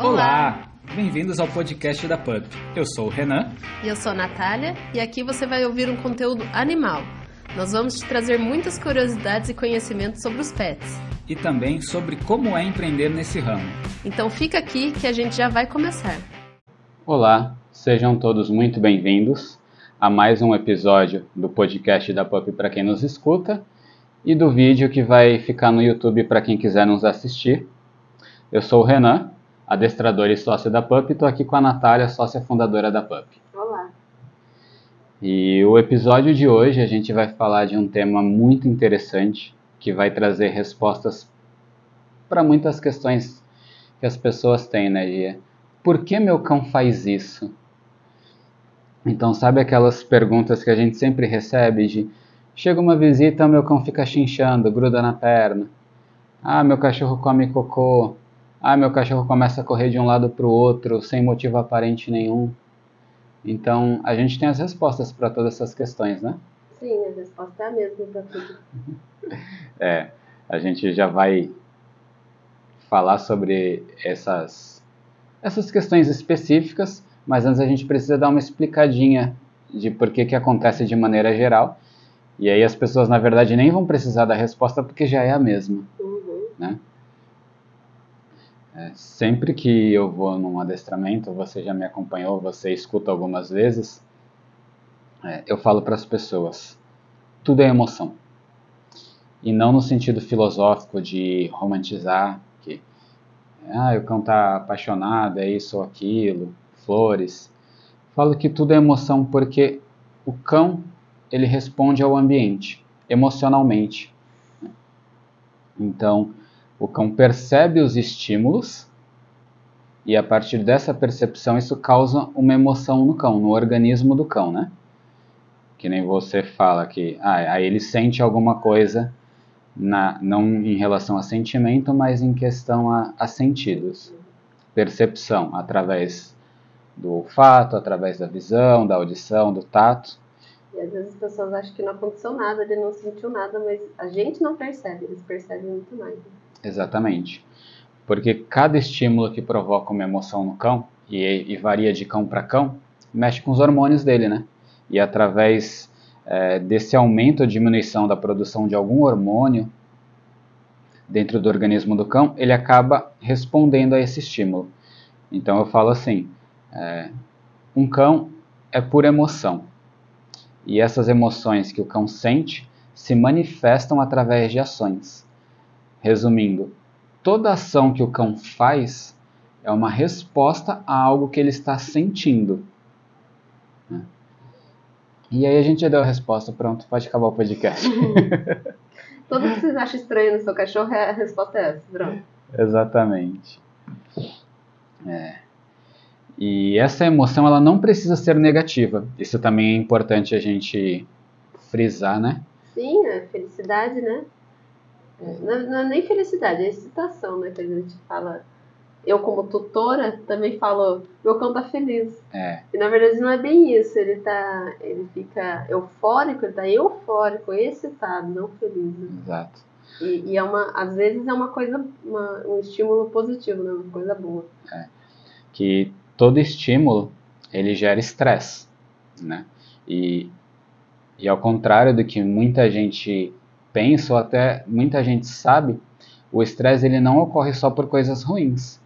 Olá! Bem-vindos ao podcast da PUP. Eu sou o Renan. E eu sou a Natália, e aqui você vai ouvir um conteúdo animal. Nós vamos te trazer muitas curiosidades e conhecimentos sobre os pets. E também sobre como é empreender nesse ramo. Então fica aqui que a gente já vai começar. Olá, sejam todos muito bem-vindos a mais um episódio do podcast da PUP para quem nos escuta e do vídeo que vai ficar no YouTube para quem quiser nos assistir. Eu sou o Renan, adestrador e sócio da PUP, estou aqui com a Natália, sócia fundadora da PUP. Olá! E o episódio de hoje a gente vai falar de um tema muito interessante que vai trazer respostas para muitas questões que as pessoas têm, né, Gia? Por que meu cão faz isso? Então, sabe aquelas perguntas que a gente sempre recebe de chega uma visita, meu cão fica chinchando, gruda na perna. Ah, meu cachorro come cocô. Ah, meu cachorro começa a correr de um lado para o outro sem motivo aparente nenhum. Então, a gente tem as respostas para todas essas questões, né? Sim, a resposta é a mesma para tudo. É, a gente já vai falar sobre essas, essas questões específicas, mas antes a gente precisa dar uma explicadinha de por que, que acontece de maneira geral. E aí as pessoas, na verdade, nem vão precisar da resposta porque já é a mesma, Uhum. né? É, sempre que eu vou num adestramento, você já me acompanhou, você escuta algumas vezes, é, eu falo para as pessoas, tudo é emoção. E não no sentido filosófico de romantizar que ah, o cão está apaixonado, é isso ou aquilo, flores. Falo que tudo é emoção porque o cão ele responde ao ambiente emocionalmente. Então, o cão percebe os estímulos e a partir dessa percepção isso causa uma emoção no cão, no organismo do cão, né? Que nem você fala que ah, aí ele sente alguma coisa na, não em relação a sentimento, mas em questão a, a sentidos. Percepção através do olfato, através da visão, da audição, do tato. E às vezes as pessoas acham que não aconteceu nada, ele não sentiu nada, mas a gente não percebe, eles percebem muito mais. Exatamente. Porque cada estímulo que provoca uma emoção no cão, e, e varia de cão para cão, mexe com os hormônios dele, né? E através eh, desse aumento ou diminuição da produção de algum hormônio dentro do organismo do cão, ele acaba respondendo a esse estímulo. Então eu falo assim: eh, um cão é pura emoção. E essas emoções que o cão sente se manifestam através de ações. Resumindo, toda ação que o cão faz é uma resposta a algo que ele está sentindo. né? E aí a gente já deu a resposta, pronto, pode acabar o podcast. Tudo que vocês acham estranho no seu cachorro, a resposta é essa, pronto. Exatamente. É. E essa emoção ela não precisa ser negativa. Isso também é importante a gente frisar, né? Sim, é felicidade, né? É, Não, é- não é nem felicidade, é excitação, né? Que a gente fala. Eu, como tutora, também falo, meu cão tá feliz. É, E na verdade não é bem isso, ele tá. Ele fica eufórico, ele tá eufórico, excitado, não feliz. Né? exato. E, e é uma, às vezes é uma coisa, uma- um estímulo positivo, né? Uma coisa boa. que todo estímulo ele gera estresse, né? E, e ao contrário do que muita gente pensa ou até muita gente sabe, o estresse ele não ocorre só por coisas ruins.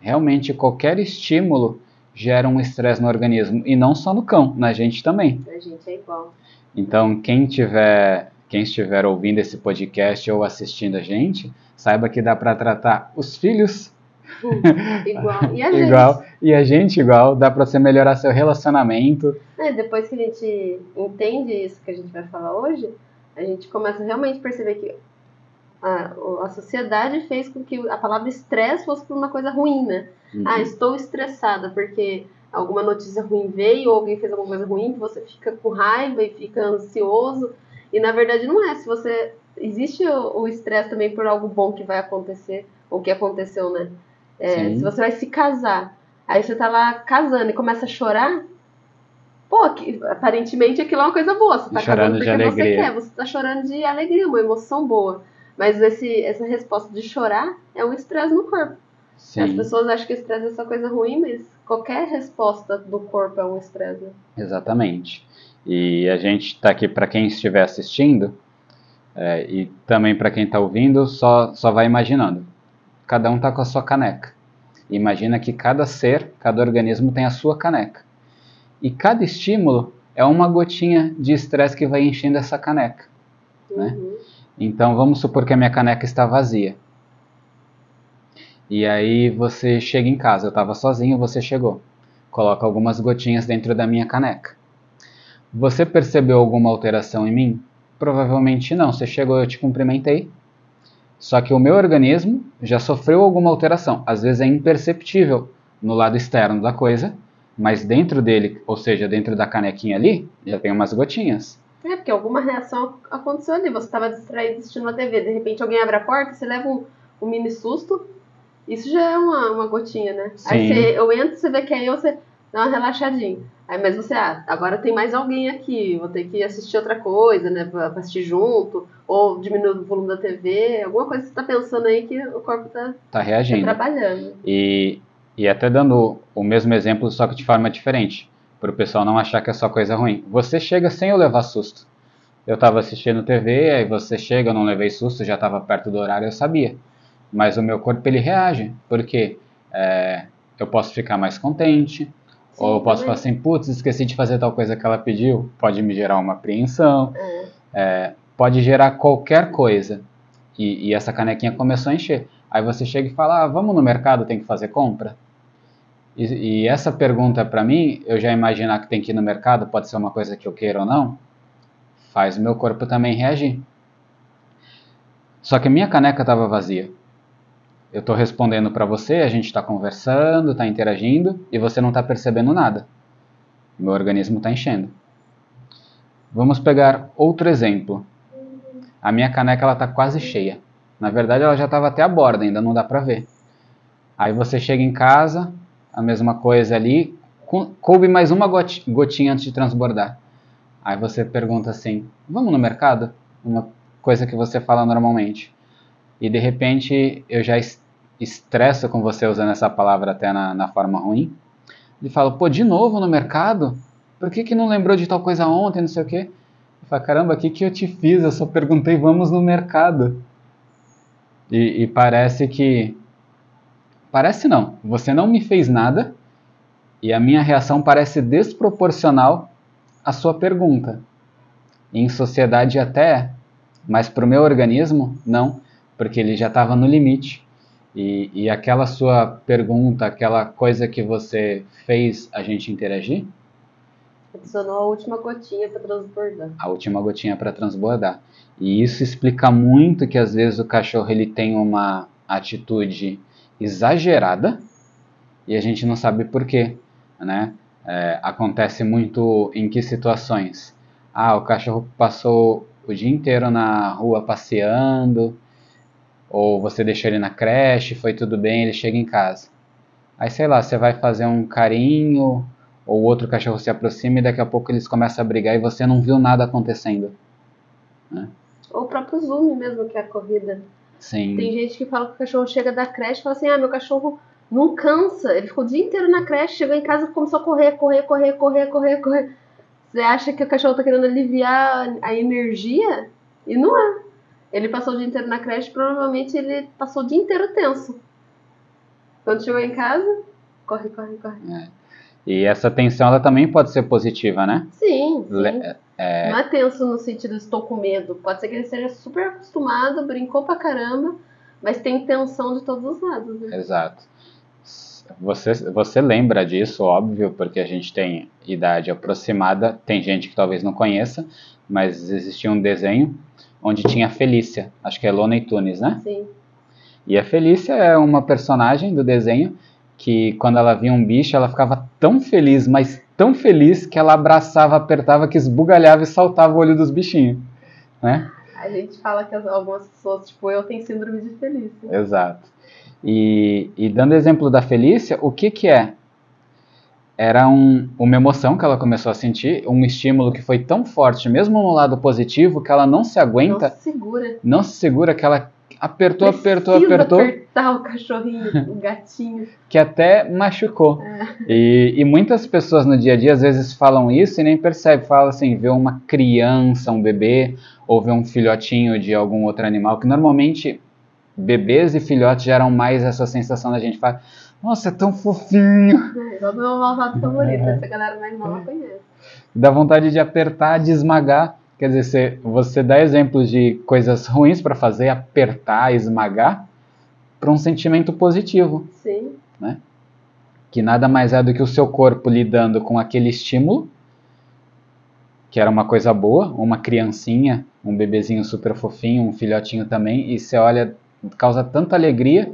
Realmente qualquer estímulo gera um estresse no organismo e não só no cão, na gente também. A gente é igual. Então quem tiver quem estiver ouvindo esse podcast ou assistindo a gente, saiba que dá para tratar os filhos Igual. E a gente? igual e a gente igual, dá pra você melhorar seu relacionamento. É, depois que a gente entende isso que a gente vai falar hoje, a gente começa realmente a perceber que a, a sociedade fez com que a palavra estresse fosse por uma coisa ruim, né? Uhum. Ah, estou estressada porque alguma notícia ruim veio ou alguém fez alguma coisa ruim que você fica com raiva e fica ansioso. E na verdade não é. Se você existe o estresse também por algo bom que vai acontecer ou que aconteceu, né? É, se você vai se casar, aí você tá lá casando e começa a chorar, pô, que, aparentemente aquilo é uma coisa boa. Você tá Chorando de porque você alegria. quer, você tá chorando de alegria, uma emoção boa. Mas esse, essa resposta de chorar é um estresse no corpo. As Sim, pessoas acham que estresse é só coisa ruim, mas qualquer resposta do corpo é um estresse. né? exatamente. E a gente está aqui para quem estiver assistindo é, e também para quem está ouvindo, só, só vai imaginando. Cada um está com a sua caneca. Imagina que cada ser, cada organismo tem a sua caneca. E cada estímulo é uma gotinha de estresse que vai enchendo essa caneca. Né? Uhum. Então vamos supor que a minha caneca está vazia. E aí você chega em casa, eu estava sozinho, você chegou. Coloca algumas gotinhas dentro da minha caneca. Você percebeu alguma alteração em mim? Provavelmente não. Você chegou, eu te cumprimentei. Só que o meu organismo já sofreu alguma alteração. Às vezes é imperceptível no lado externo da coisa, mas dentro dele, ou seja, dentro da canequinha ali, já tem umas gotinhas. É, porque alguma reação aconteceu ali. Você estava distraído assistindo uma TV, de repente alguém abre a porta, você leva um, um mini susto. Isso já é uma, uma gotinha, né? Aí Sim. você, eu entro, você vê que é eu, você dá uma relaxadinha. Aí, mas você, ah, agora tem mais alguém aqui, vou ter que assistir outra coisa, né? Pra, pra assistir junto, ou diminuir o volume da TV, alguma coisa que você tá pensando aí que o corpo tá, Tá tá reagindo. trabalhando. E, e até dando o mesmo exemplo, só que de forma diferente, para o pessoal não achar que é só coisa ruim. Você chega sem eu levar susto. Eu estava assistindo TV, aí você chega, eu não levei susto, já estava perto do horário, eu sabia. Mas o meu corpo ele reage, porque é, eu posso ficar mais contente, Sim, ou eu posso também. falar assim, putz, esqueci de fazer tal coisa que ela pediu, pode me gerar uma apreensão, É. pode gerar qualquer coisa. E, e essa canequinha começou a encher. Aí você chega e fala, ah, vamos no mercado, tem que fazer compra? E, e essa pergunta para mim, eu já imaginar que tem que ir no mercado, pode ser uma coisa que eu queira ou não, faz o meu corpo também reagir. Só que minha caneca estava vazia. Eu estou respondendo para você, a gente está conversando, está interagindo e você não está percebendo nada. Meu organismo está enchendo. Vamos pegar outro exemplo. A minha caneca está quase cheia. Na verdade, ela já estava até a borda, ainda não dá para ver. Aí você chega em casa, a mesma coisa ali, coube mais uma goti- gotinha antes de transbordar. Aí você pergunta assim: vamos no mercado? Uma coisa que você fala normalmente. E de repente eu já es- estresso com você usando essa palavra até na, na forma ruim. Ele fala: pô, de novo no mercado? Por que, que não lembrou de tal coisa ontem, não sei o quê? Eu falo: caramba, o que, que eu te fiz? Eu só perguntei: vamos no mercado. E, e parece que. Parece não, você não me fez nada e a minha reação parece desproporcional à sua pergunta. Em sociedade até é, mas para o meu organismo, não, porque ele já estava no limite. E, e aquela sua pergunta, aquela coisa que você fez a gente interagir, Adicionou a última gotinha pra transbordar. a última gotinha para transbordar. E isso explica muito que às vezes o cachorro ele tem uma atitude exagerada e a gente não sabe por quê, né? É, acontece muito em que situações? Ah, o cachorro passou o dia inteiro na rua passeando, ou você deixou ele na creche, foi tudo bem, ele chega em casa. Aí sei lá, você vai fazer um carinho, ou outro cachorro se aproxima e daqui a pouco eles começam a brigar e você não viu nada acontecendo. Ou o próprio Zoom mesmo, que é a corrida. Sim, Tem gente que fala que o cachorro chega da creche e fala assim: ah, meu cachorro não cansa. Ele ficou o dia inteiro na creche, chegou em casa e começou a correr, correr, correr, correr, correr, correr. Você acha que o cachorro tá querendo aliviar a energia? E não é. Ele passou o dia inteiro na creche, provavelmente ele passou o dia inteiro tenso. Quando chegou em casa, corre, corre, corre. E essa tensão ela também pode ser positiva, né? Sim, sim. É, Não é tenso no sentido estou com medo. Pode ser que ele esteja super acostumado, brincou pra caramba, mas tem tensão de todos os lados, né? Exato. Você, você lembra disso, óbvio, porque a gente tem idade aproximada. Tem gente que talvez não conheça, mas existia um desenho onde tinha a Felícia, acho que é Looney Tunes, né? Sim. E a Felícia é uma personagem do desenho que quando ela via um bicho, ela ficava tão feliz, mas tão feliz que ela abraçava, apertava, que esbugalhava e saltava o olho dos bichinhos, né? A gente fala que as- algumas pessoas, tipo eu, têm síndrome de Felícia. Exato. E, e dando exemplo da Felícia, o que que é? Era um, uma emoção que ela começou a sentir, um estímulo que foi tão forte, mesmo no lado positivo, que ela não se Não aguenta, se segura. não se segura, que ela apertou, apertou, apertou, apertar o cachorrinho, o gatinho. que até machucou. E, e muitas pessoas no dia a dia às vezes falam isso e nem percebem. Falam assim, vê uma criança, um bebê, ou vê um filhotinho de algum outro animal, que normalmente bebês e filhotes geram mais essa sensação da gente falar, nossa, é tão fofinho. É, igual meu malvado favorito, essa galera mais nova conhece. Dá vontade de apertar, de esmagar. Quer dizer, você, você dá exemplos de coisas ruins para fazer, apertar, esmagar, para um sentimento positivo, Sim, que nada mais é do que o seu corpo lidando com aquele estímulo, que era uma coisa boa, uma criancinha, um bebezinho super fofinho, um filhotinho também, e você olha, causa tanta alegria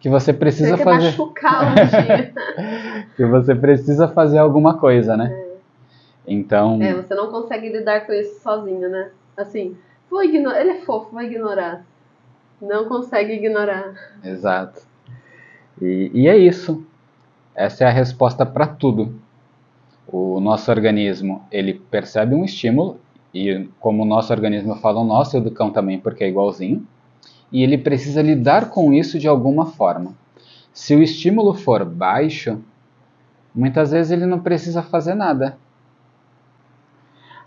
que você precisa você fazer, machucar um dia. que você precisa fazer alguma coisa, né? Então, É, você não consegue lidar com isso sozinho, né? Assim, vou ignorar. Ele é fofo, vou ignorar. Não consegue ignorar. Exato. E, e é isso. Essa é a resposta para tudo. O nosso organismo, ele percebe um estímulo, e como o nosso organismo fala o nosso, e o do cão também, porque é igualzinho, e ele precisa lidar com isso de alguma forma. Se o estímulo for baixo, muitas vezes ele não precisa fazer nada.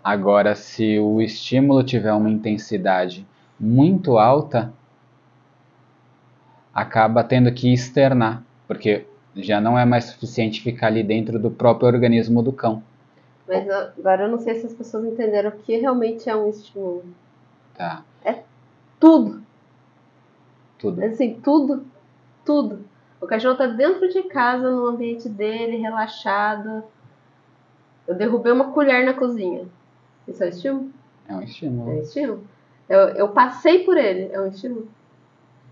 Agora, se o estímulo tiver uma intensidade muito alta, acaba tendo que externar, porque já não é mais suficiente ficar ali dentro do próprio organismo do cão. Mas agora eu não sei se as pessoas entenderam o que realmente é um estímulo. Tá, Tudo. tudo. Assim, tudo. Tudo. O cachorro tá dentro de casa, no ambiente dele, relaxado. Eu derrubei uma colher na cozinha. Isso é estímulo? É um É estímulo. estímulo. Eu, eu passei por ele. É um estímulo?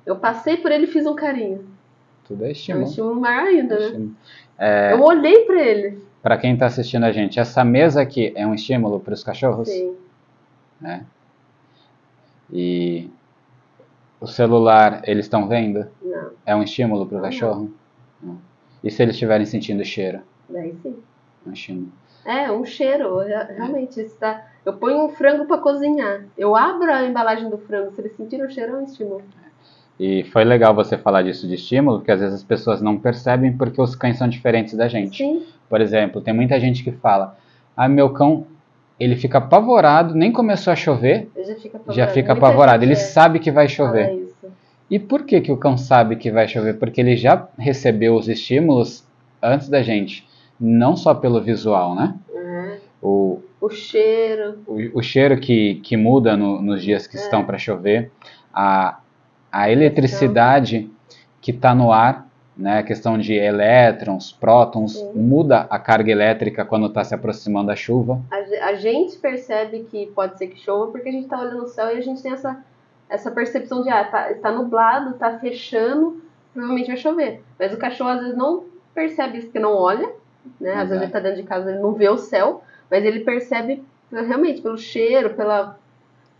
Eu passei por ele e fiz um carinho. Tudo é É um estímulo. estímulo maior ainda, né? Estímulo. É, Eu olhei pra ele. para quem está assistindo a gente, essa mesa aqui é um estímulo para os cachorros? Sim. né? E o celular, eles estão vendo? Não. É um estímulo para o Ah, não. cachorro? Não. E se eles estiverem sentindo cheiro? Daí sim. É um estímulo. É, um cheiro. rea- Realmente, esse tá... eu ponho um frango pra cozinhar. Eu abro a embalagem do frango. Se eles sentirem o cheiro, é um estímulo. E foi legal você falar disso de estímulo, porque às vezes as pessoas não percebem porque os cães são diferentes da gente. Sim. Por exemplo, tem muita gente que fala: "Ah, meu cão, ele fica apavorado, nem começou a chover, já fica apavorado. já fica Muita apavorado. gente Ele é- sabe que vai chover. isso. E por que que o cão sabe que vai chover? Porque ele já recebeu os estímulos antes da gente, não só pelo visual, né? Uhum. O, O cheiro. o, o cheiro que, que muda no- nos dias que estão para chover, a, a eletricidade que está no ar, né, a questão de elétrons, prótons, Sim. muda a carga elétrica quando está se aproximando da chuva. A, a gente percebe que pode ser que chova porque a gente tá olhando o céu e a gente tem essa, essa percepção de, ah, tá, está nublado, tá fechando, provavelmente vai chover. Mas o cachorro às vezes não percebe isso porque não olha, né? Às vezes ele tá dentro de casa, ele não vê o céu, mas ele percebe realmente pelo cheiro, pela,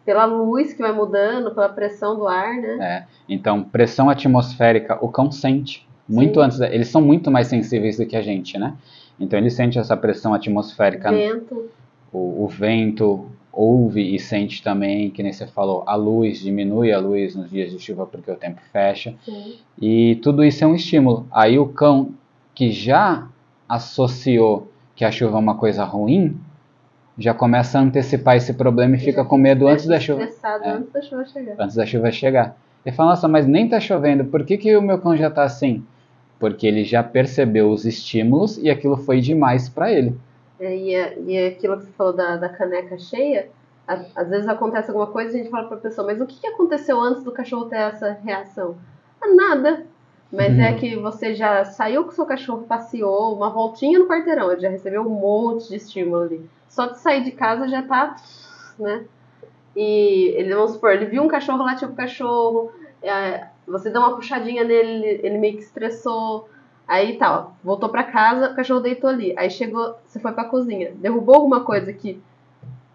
pela luz que vai mudando, pela pressão do ar, né? É, então, pressão atmosférica, o cão sente. Muito Sim. antes, da- eles são muito mais sensíveis do que a gente, né? Então ele sente essa pressão atmosférica Vento. o, o vento ouve e sente também, que nem você falou, a luz, diminui a luz nos dias de chuva porque o tempo fecha. Sim. E tudo isso é um estímulo. Aí o cão que já associou que a chuva é uma coisa ruim, já começa a antecipar esse problema e fica com medo antes da chuva, É. antes da chuva chegar. antes da chuva chegar. Ele fala, nossa, mas nem tá chovendo, por que, que o meu cão já tá assim? Porque ele já percebeu os estímulos e aquilo foi demais para ele. É, e, é- e é aquilo que você falou da, da caneca cheia, a- às vezes acontece alguma coisa e a gente fala pra pessoa, mas o que, que aconteceu antes do cachorro ter essa reação? Ah, nada. Mas é Uhum. que você já saiu com seu cachorro, passeou, uma voltinha no quarteirão, ele já recebeu um monte de estímulo ali. Só de sair de casa já tá, né? E ele, vamos supor, ele viu um cachorro latir pro cachorro, é, você deu uma puxadinha nele, ele, meio que estressou. Aí tá, ó, voltou pra casa, o cachorro deitou ali. Aí chegou, você foi pra cozinha, derrubou alguma coisa que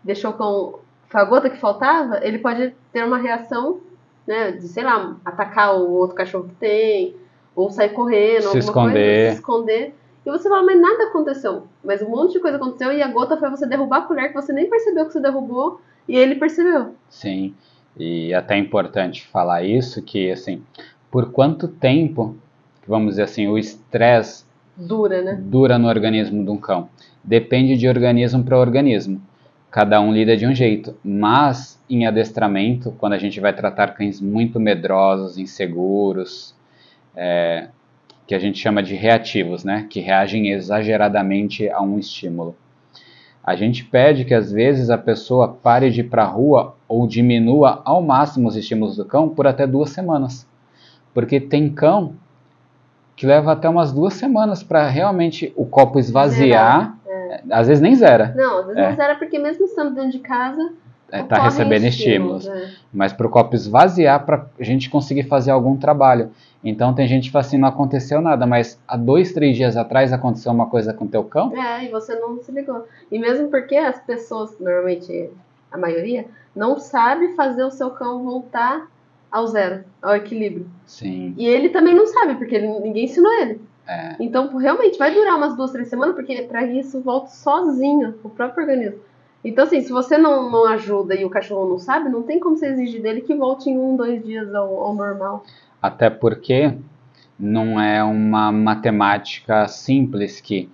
deixou com a gota que faltava, ele pode ter uma reação, né, de, sei lá, atacar o outro cachorro que tem, ou sair correndo, Se alguma esconder. coisa, se esconder. E você fala, mas nada aconteceu. Mas um monte de coisa aconteceu e a gota foi você derrubar a colher que você nem percebeu que você derrubou e ele percebeu. Sim. E até é importante falar isso, que assim, por quanto tempo, vamos dizer assim, o estresse Dura, né? dura no organismo de um cão? Depende de organismo para organismo. Cada um lida de um jeito, mas em adestramento, quando a gente vai tratar cães muito medrosos, inseguros, é, que a gente chama de reativos, né? Que reagem exageradamente a um estímulo. A gente pede que às vezes a pessoa pare de ir para a rua ou diminua ao máximo os estímulos do cão por até duas semanas. Porque tem cão que leva até umas duas semanas para realmente o copo esvaziar. É. Às vezes nem zera. Não, às vezes é. não zera porque mesmo estando dentro de casa. Está é, recebendo estímulos. estímulos. É. Mas para o copo esvaziar, para a gente conseguir fazer algum trabalho. Então tem gente que fala assim, não aconteceu nada, mas há dois, três dias atrás aconteceu uma coisa com teu cão? É, e você não se ligou. E mesmo porque as pessoas, normalmente a maioria, não sabe fazer o seu cão voltar ao zero, ao equilíbrio. Sim. E ele também não sabe, porque ele, ninguém ensinou ele. É. Então, realmente, vai durar umas duas, três semanas, porque para isso volta sozinho, o próprio organismo. Então, assim, se você não, não ajuda e o cachorro não sabe, não tem como você exigir dele que volte em um, dois dias ao, ao normal. Até porque não é uma matemática simples que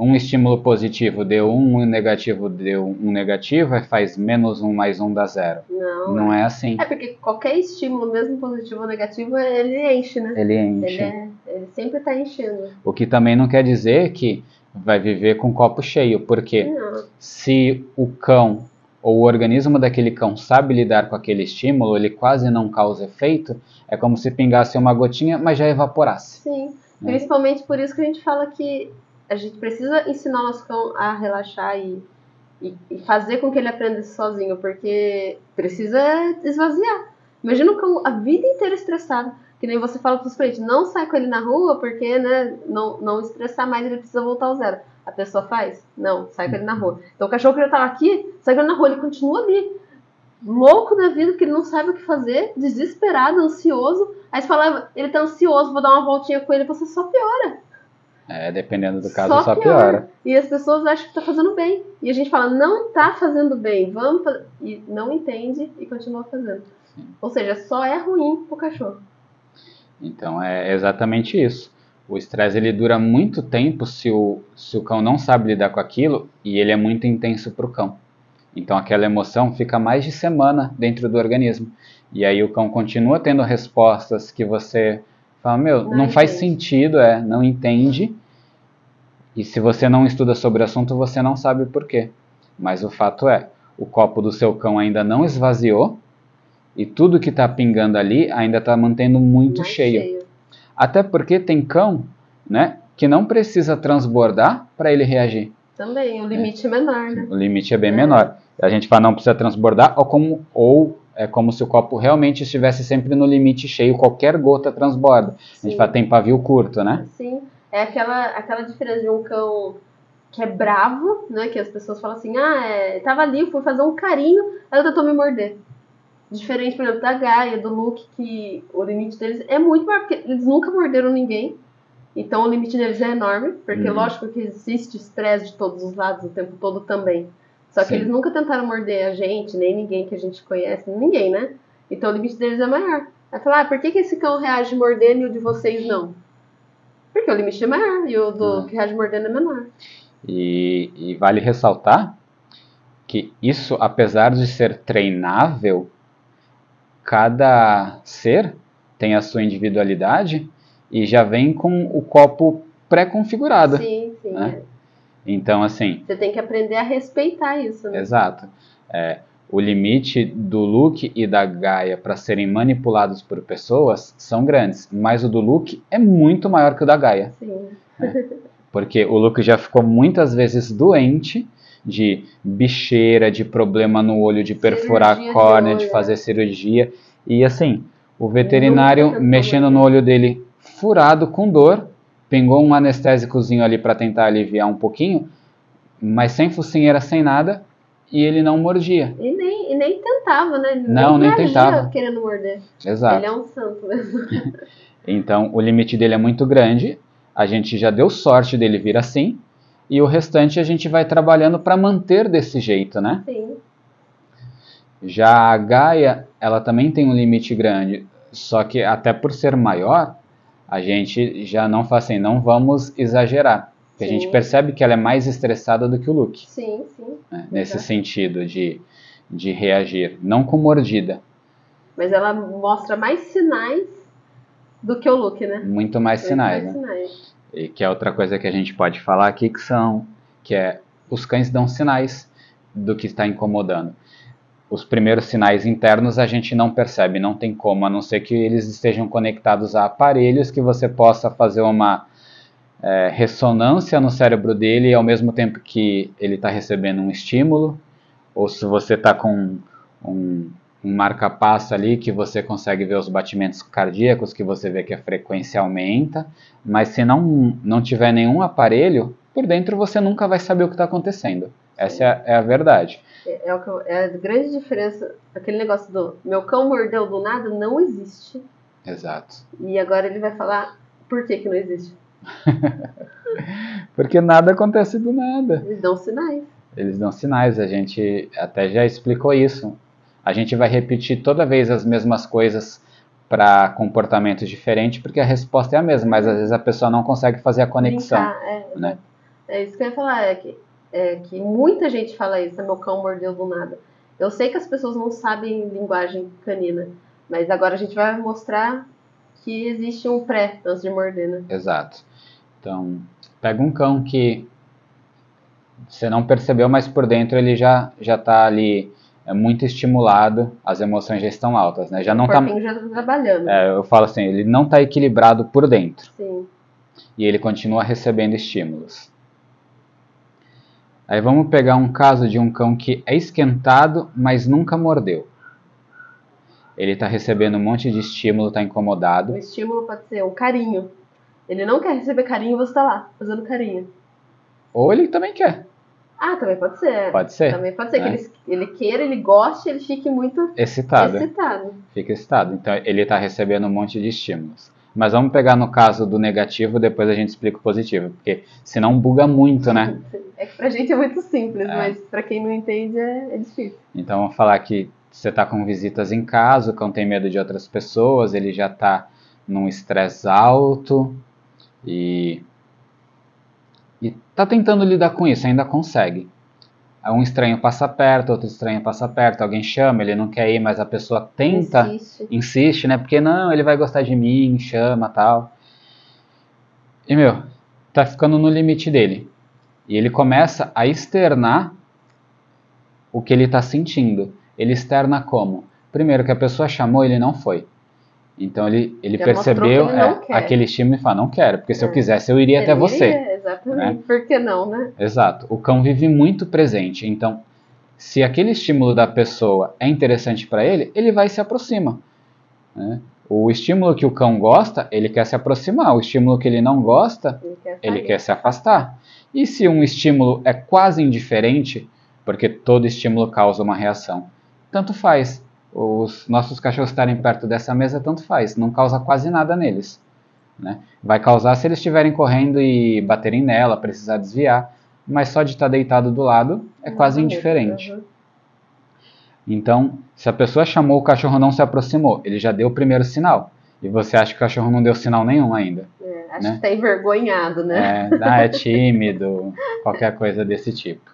um estímulo positivo deu um, um negativo deu um negativo, é faz menos um mais um dá zero. Não. Não é assim. É porque qualquer estímulo, mesmo positivo ou negativo, ele enche, né? Ele enche. Ele, é, ele sempre está enchendo. O que também não quer dizer que vai viver com copo cheio, porque Não. se o cão ou o organismo daquele cão sabe lidar com aquele estímulo, ele quase não causa efeito, é como se pingasse uma gotinha, mas já evaporasse. Sim. Né? Principalmente por isso que a gente fala que a gente precisa ensinar o nosso cão a relaxar e, e, e fazer com que ele aprenda isso sozinho, porque precisa esvaziar. Imagina o cão a vida inteira estressado. Que nem você fala para os clientes, não sai com ele na rua porque, né, não, não estressar mais, ele precisa voltar ao zero. A pessoa faz? Não, sai com ele na rua. Então o cachorro que já estava aqui, sai com ele na rua, ele continua ali. Louco da vida, porque ele não sabe o que fazer, desesperado, ansioso. Aí você fala, ele tá ansioso, vou dar uma voltinha com ele, você só piora. É, dependendo do caso, só, só piora. piora. E as pessoas acham que tá fazendo bem. E a gente fala, não tá fazendo bem, vamos fazer. E não entende e continua fazendo. Sim. Ou seja, só é ruim pro cachorro. Então é exatamente isso. O estresse ele dura muito tempo se o, se o cão não sabe lidar com aquilo e ele é muito intenso para o cão. Então aquela emoção fica mais de semana dentro do organismo. E aí o cão continua tendo respostas que você fala, meu, não, não faz sentido, é, não entende. E se você não estuda sobre o assunto, você não sabe por quê. Mas o fato é, o copo do seu cão ainda não esvaziou e tudo que está pingando ali ainda está mantendo muito cheio. cheio. Até porque tem cão, né, que não precisa transbordar para ele reagir. Também, o limite é, é menor, né? O limite é bem é. menor. A gente fala não precisa transbordar ou como ou é como se o copo realmente estivesse sempre no limite cheio, qualquer gota transborda. Sim. A gente fala tem pavio curto, né? Sim. É aquela aquela diferença de um cão que é bravo, né, que as pessoas falam assim: "Ah, é, tava ali, fui fazer um carinho, eu tentou me morder". Diferente, por exemplo, da Gaia, do Luke, que o limite deles é muito maior, porque eles nunca morderam ninguém. Então o limite deles é enorme, porque uhum. lógico que existe estresse de todos os lados o tempo todo também. Só que Sim. eles nunca tentaram morder a gente, nem ninguém que a gente conhece, ninguém, né? Então o limite deles é maior. Aí fala, ah, por que, que esse cão reage mordendo e o de vocês não? Porque o limite é maior e o do uhum. que reage mordendo é menor. E, e vale ressaltar que isso, apesar de ser treinável, cada ser tem a sua individualidade e já vem com o copo pré-configurado. Sim, sim. Né? É. Então, assim. Você tem que aprender a respeitar isso, né? Exato. É, o limite do Luke e da Gaia para serem manipulados por pessoas são grandes, mas o do Luke é muito maior que o da Gaia. Sim. Né? Porque o Luke já ficou muitas vezes doente de bicheira, de problema no olho, de perfurar cirurgia a córnea, de, de fazer cirurgia. E assim, o veterinário mexendo no olho dele furado com dor, pingou um anestésicozinho ali para tentar aliviar um pouquinho, mas sem focinheira, sem nada, e ele não mordia. E nem, e nem tentava, né? Ele não, nem, nem tentava. querendo morder. Exato. Ele é um santo mesmo. então, o limite dele é muito grande. A gente já deu sorte dele vir assim, e o restante a gente vai trabalhando para manter desse jeito, né? Sim. Já a Gaia, ela também tem um limite grande, só que até por ser maior, a gente já não faz assim, não vamos exagerar. Porque a gente Sim. percebe que ela é mais estressada do que o Luke, Sim, sim. né? nesse sentido de, de reagir. Não com mordida, Mas ela mostra mais sinais do que o Luke, né? muito mais Muito sinais. mais né? sinais. E que é outra coisa que a gente pode falar aqui que são que é os cães dão sinais do que está incomodando. Os primeiros sinais internos a gente não percebe, não tem como, a não ser que eles estejam conectados a aparelhos que você possa fazer uma é, ressonância no cérebro dele ao mesmo tempo que ele está recebendo um estímulo, ou se você está com um, um marca-passo ali que você consegue ver os batimentos cardíacos, que você vê que a frequência aumenta, mas se não, não tiver nenhum aparelho, por dentro você nunca vai saber o que está acontecendo. Essa é a, é a verdade. É, é eu- é a grande diferença. Aquele negócio do meu cão mordeu do nada não existe. Exato. E agora ele vai falar por que, que não existe. Porque nada acontece do nada. Eles dão sinais. Eles dão sinais, a gente até já explicou isso. A gente vai repetir toda vez as mesmas coisas para comportamentos diferentes, porque a resposta é a mesma, mas às vezes a pessoa não consegue fazer a conexão. Brincar, é, né? é isso que eu ia falar, é que, é que muita gente fala isso, "Ah, meu cão mordeu do nada. Eu sei que as pessoas não sabem linguagem canina, mas agora a gente vai mostrar que existe um pré antes de morder, né? Exato. Então, pega um cão que você não percebeu, mas por dentro ele já já está ali é muito estimulado, as emoções já estão altas, né? Já não o tá, corpinho já tá trabalhando. é, eu falo assim, ele não está equilibrado por dentro. Sim. e ele continua recebendo estímulos. Aí vamos pegar um caso de um cão que é esquentado, mas nunca mordeu. Ele está recebendo um monte de estímulo, está O incomodado. estímulo pode ser um carinho. Ele não quer receber carinho e você tá lá, fazendo carinho. Ou ele também quer, Ah, também pode ser. pode ser, Também pode ser né? que ele, ele queira, ele goste, ele fique muito excitado, excitado. fica excitado. Então ele está recebendo um monte de estímulos. Mas vamos pegar no caso do negativo, depois a gente explica o positivo, porque senão buga muito, né? É que pra gente é muito simples, É. mas pra quem não entende é, é difícil. Então vamos falar que você está com visitas em casa, o cão tem medo de outras pessoas, ele já está num estresse alto e e tá tentando lidar com isso, ainda consegue. Um estranho passa perto, outro estranho passa perto, alguém chama, ele não quer ir, mas a pessoa tenta, Insiste. insiste, né? Porque não, ele vai gostar de mim, chama, tal. E meu, tá ficando no limite dele. E ele começa a externar o que ele tá sentindo. Ele externa como? Primeiro que a pessoa chamou, ele não foi. Então ele, ele Já mostrou percebeu que ele é, aquele estímulo e fala, não quero, porque se eu É. quisesse eu iria até Ele você. iria, exatamente. Por que não, né? Exato. O cão vive muito presente. Então, se aquele estímulo da pessoa é interessante para ele, ele vai e se aproxima. né? O estímulo que o cão gosta, ele quer se aproximar. O estímulo que ele não gosta, Ele quer ele quer se afastar. E se um estímulo é quase indiferente, porque todo estímulo causa uma reação, tanto faz. Os nossos cachorros estarem perto dessa mesa, tanto faz. Não causa quase nada neles. né? Vai causar se eles estiverem correndo e baterem nela, precisar desviar. Mas só de estar deitado do lado é quase Exatamente. indiferente. Uhum. Então, se a pessoa chamou, o cachorro não se aproximou, ele já deu o primeiro sinal. E você acha que o cachorro não deu sinal nenhum ainda. É, acho Né? que tá envergonhado, né? É, ah, é tímido, qualquer coisa desse tipo.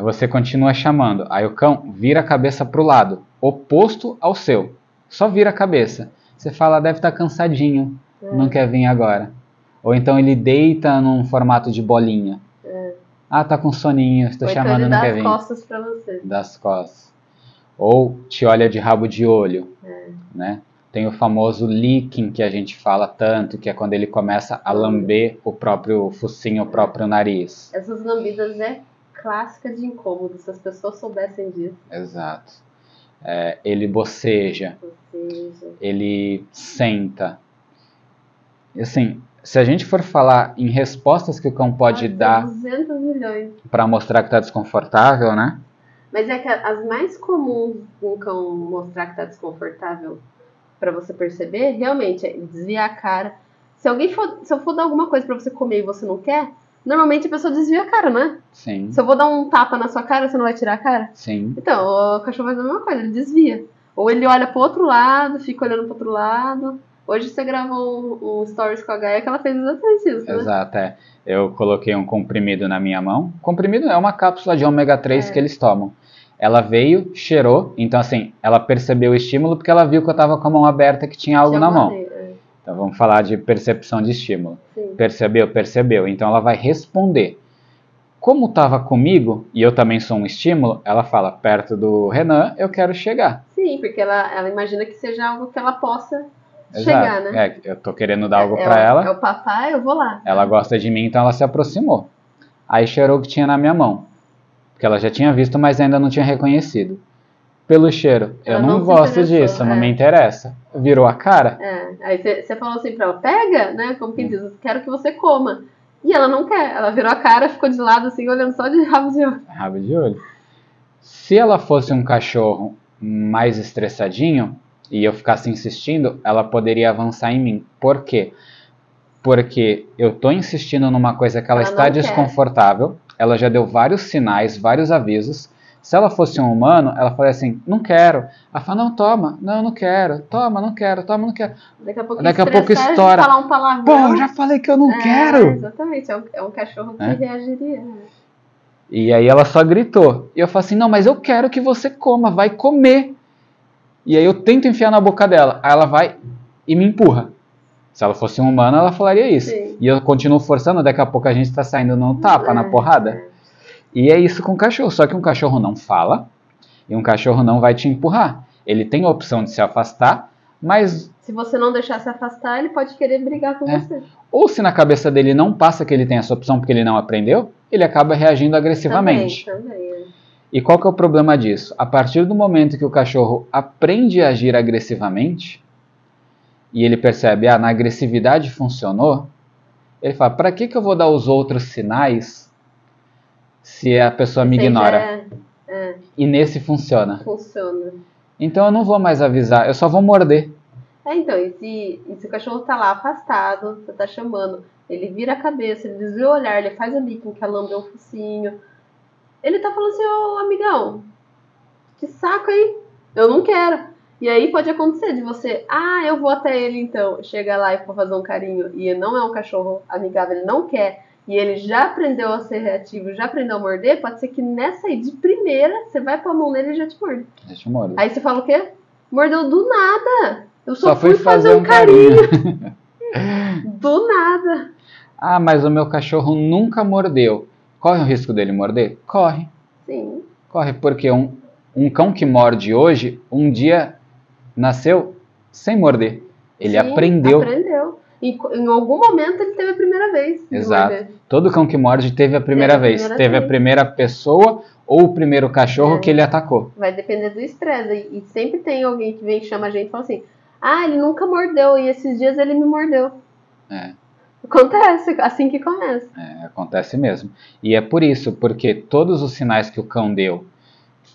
Aí você continua chamando. Aí o cão vira a cabeça para o lado, oposto ao seu. Só vira a cabeça. Você fala, deve estar cansadinho, É. não quer vir agora. Ou então ele deita num formato de bolinha. Ah, tá com soninho, estou Ou então chamando, ele não quer vir. costas pra você. Das costas. Ou te olha de rabo de olho, É. né? Tem o famoso licking que a gente fala tanto, que é quando ele começa a lamber o próprio focinho, o próprio nariz. Essas lambidas é clássica de incômodo, se as pessoas soubessem disso. Exato. É, ele boceja, Ou seja, ele senta. E assim, se a gente for falar em respostas que o cão pode nossa, dar 200 milhões. para mostrar que está desconfortável, né? Mas é que as mais comuns um cão mostrar que tá desconfortável pra você perceber, realmente, é desviar a cara. Se alguém for, se eu for dar alguma coisa pra você comer e você não quer, normalmente a pessoa desvia a cara, não é? Sim, Se eu vou dar um tapa na sua cara, você não vai tirar a cara? sim. Então, o cachorro faz a mesma coisa, ele desvia. Ou ele olha pro outro lado, fica olhando pro outro lado. Hoje você gravou um, um stories com a Gaia que ela fez exatamente isso, né? Exato, é. Eu coloquei um comprimido na minha mão. Comprimido é uma cápsula de ômega 3 É. que eles tomam. Ela veio, cheirou, então assim, ela percebeu o estímulo porque ela viu que eu tava com a mão aberta que tinha algo Tinha na mão. é, Então vamos falar de percepção de estímulo. sim. Percebeu? Percebeu. Então ela vai responder. Como estava comigo, e eu também sou um estímulo, ela fala, perto do Renan, eu quero chegar. Sim, porque ela, ela imagina que seja algo que ela possa chegar, Exato. né? É, eu tô querendo dar algo é, pra o- ela. É o papai, eu vou lá. Ela gosta de mim, então ela se aproximou. Aí cheirou o que tinha na minha mão. Porque ela já tinha visto, mas ainda não tinha reconhecido. Pelo cheiro, eu não, não gosto disso, não é. me interessa. Virou a cara? É, aí você falou assim pra ela, pega, né? Como que diz, quero que você coma. E ela não quer, ela virou a cara, ficou de lado assim, olhando só de rabo de olho. Rabo de olho. Se ela fosse um cachorro mais estressadinho e eu ficasse insistindo, ela poderia avançar em mim. Por quê? Porque eu tô insistindo numa coisa que ela, Ela está não quer. desconfortável, ela já deu vários sinais, vários avisos. Se ela fosse um humano, ela falaria assim: não quero. Ela fala: não, toma, não, não quero, toma, não quero, toma, não quero. Daqui a pouco, Daqui a pouco estoura. falar um palavrão. Pô, já falei que eu não É, quero. Exatamente, é um, é um cachorro que É. reagiria. E aí ela só gritou. E eu falei assim: não, mas eu quero que você coma, vai comer. E aí eu tento enfiar na boca dela. Aí ela vai e me empurra. Se ela fosse um humano, ela falaria isso. Sim. E eu continuo forçando, daqui a pouco a gente tá saindo no tapa, na É, porrada. E é isso com o cachorro. Só que um cachorro não fala e um cachorro não vai te empurrar. Ele tem a opção de se afastar, mas Se você não deixar se afastar, ele pode querer brigar com É. você. ou se na cabeça dele não passa que ele tem essa opção porque ele não aprendeu, ele acaba reagindo agressivamente. Também, também. E qual que é o problema disso? A partir do momento que o cachorro aprende a agir agressivamente e ele percebe, ah, na agressividade funcionou, ele fala, para que, que eu vou dar os outros sinais se a pessoa me já ignora? é- é, E nesse funciona. funciona. Então eu não vou mais avisar, eu só vou morder. É, então, e se, e se o cachorro tá lá afastado, você tá chamando, ele vira a cabeça, ele desvia o olhar, ele faz o licking, que é lamber o focinho. Ele tá falando assim, ô amigão, que saco aí, eu não quero. E aí pode acontecer de você, ah, eu vou até ele então, chega lá e for fazer um carinho, e não é um cachorro amigável, ele não quer, e ele já aprendeu a ser reativo, já aprendeu a morder, pode ser que nessa aí, de primeira, você vai pôr a mão nele e já te morde. Deixa eu morder. Aí você fala o quê? Mordeu do nada. Eu só, Só fui fui fazer, fazer um um carinho. do nada. Ah, mas o meu cachorro nunca mordeu. Corre o risco dele morder? Corre. Sim. Corre, porque um, um cão que morde hoje, um dia nasceu sem morder. Ele Sim, aprendeu. Aprendeu. E em algum momento ele teve a primeira vez. Exato. Todo cão que morde teve a primeira Teve a vez. primeira teve a vez. primeira pessoa ou o primeiro cachorro É. que ele atacou. Vai depender do estresse. E, e sempre tem alguém que vem e chama a gente e fala assim: Ah, ele nunca mordeu. E esses dias ele me mordeu. É. Acontece, assim que começa. É, acontece mesmo. E é por isso, porque todos os sinais que o cão deu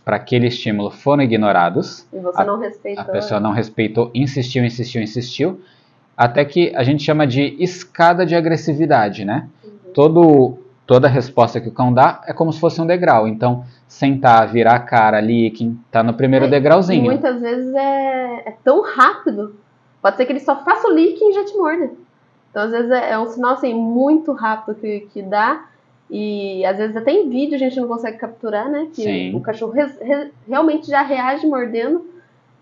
para aquele estímulo foram ignorados. E você A- não respeitou. A pessoa não respeitou, insistiu, insistiu, insistiu, até que a gente chama de escada de agressividade, né? Todo, toda resposta que o cão dá é como se fosse um degrau. Então, sentar, virar a cara, licking, tá no primeiro É, E degrauzinho. muitas vezes é, é tão rápido. Pode ser que ele só faça o licking e já te morda. Então, às vezes, é, é um sinal assim, muito rápido que, que dá. E às vezes até em vídeo a gente não consegue capturar, né? Que Sim. o cachorro res- re- realmente já reage mordendo.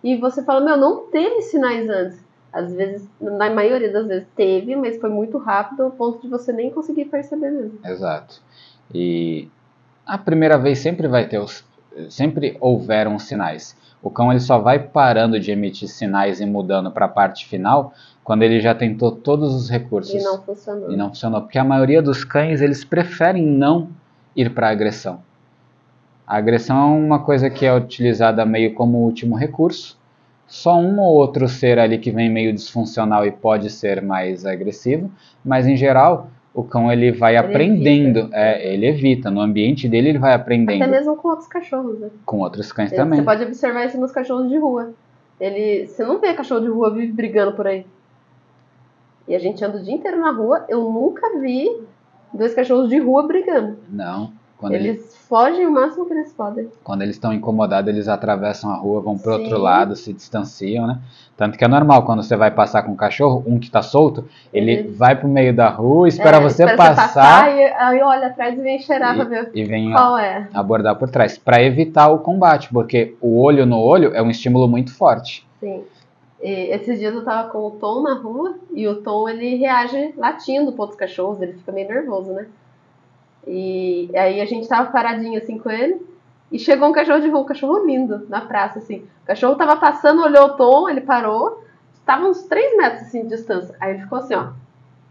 E você fala, meu, não teve sinais antes. Às vezes, na maioria das vezes teve, mas foi muito rápido ao ponto de você nem conseguir perceber mesmo. Exato. E a primeira vez sempre vai ter os, sempre houveram sinais. O cão ele só vai parando de emitir sinais e mudando para a parte final quando ele já tentou todos os recursos E não funcionou. e não funcionou, porque a maioria dos cães eles preferem não ir para a agressão. A agressão é uma coisa que é utilizada meio como último recurso. Só um ou outro ser ali que vem meio disfuncional e pode ser mais agressivo, mas em geral o cão ele vai Ele aprendendo, evita. é, ele evita, no ambiente dele ele vai aprendendo Até mesmo com outros cachorros, né? com outros cães Ele- também. Você pode observar isso nos cachorros de rua. Ele, você não vê cachorro de rua vive brigando por aí. E a gente anda o dia inteiro na rua. Eu nunca vi dois cachorros de rua brigando. Não. Quando eles, Eles fogem o máximo que eles podem. quando eles estão incomodados, eles atravessam a rua, vão pro Sim. outro lado, se distanciam, né? Tanto que é normal, quando você vai passar com um cachorro, um que tá solto, ele Ele- vai pro meio da rua, espera É, você espera passar e aí olha atrás e vem cheirar pra ver e, e vem qual é. abordar por trás, para evitar o combate, porque o olho no olho é um estímulo muito forte. Sim. E esses dias eu tava com o Tom na rua e o Tom ele reage latindo para outros cachorros, ele fica meio nervoso, né? E aí a gente tava paradinho assim com ele e chegou um cachorro de rua, um cachorro lindo na praça assim. O cachorro tava passando, olhou o Tom, ele parou, tava uns 3 metros assim de distância. Aí ele ficou assim, ó.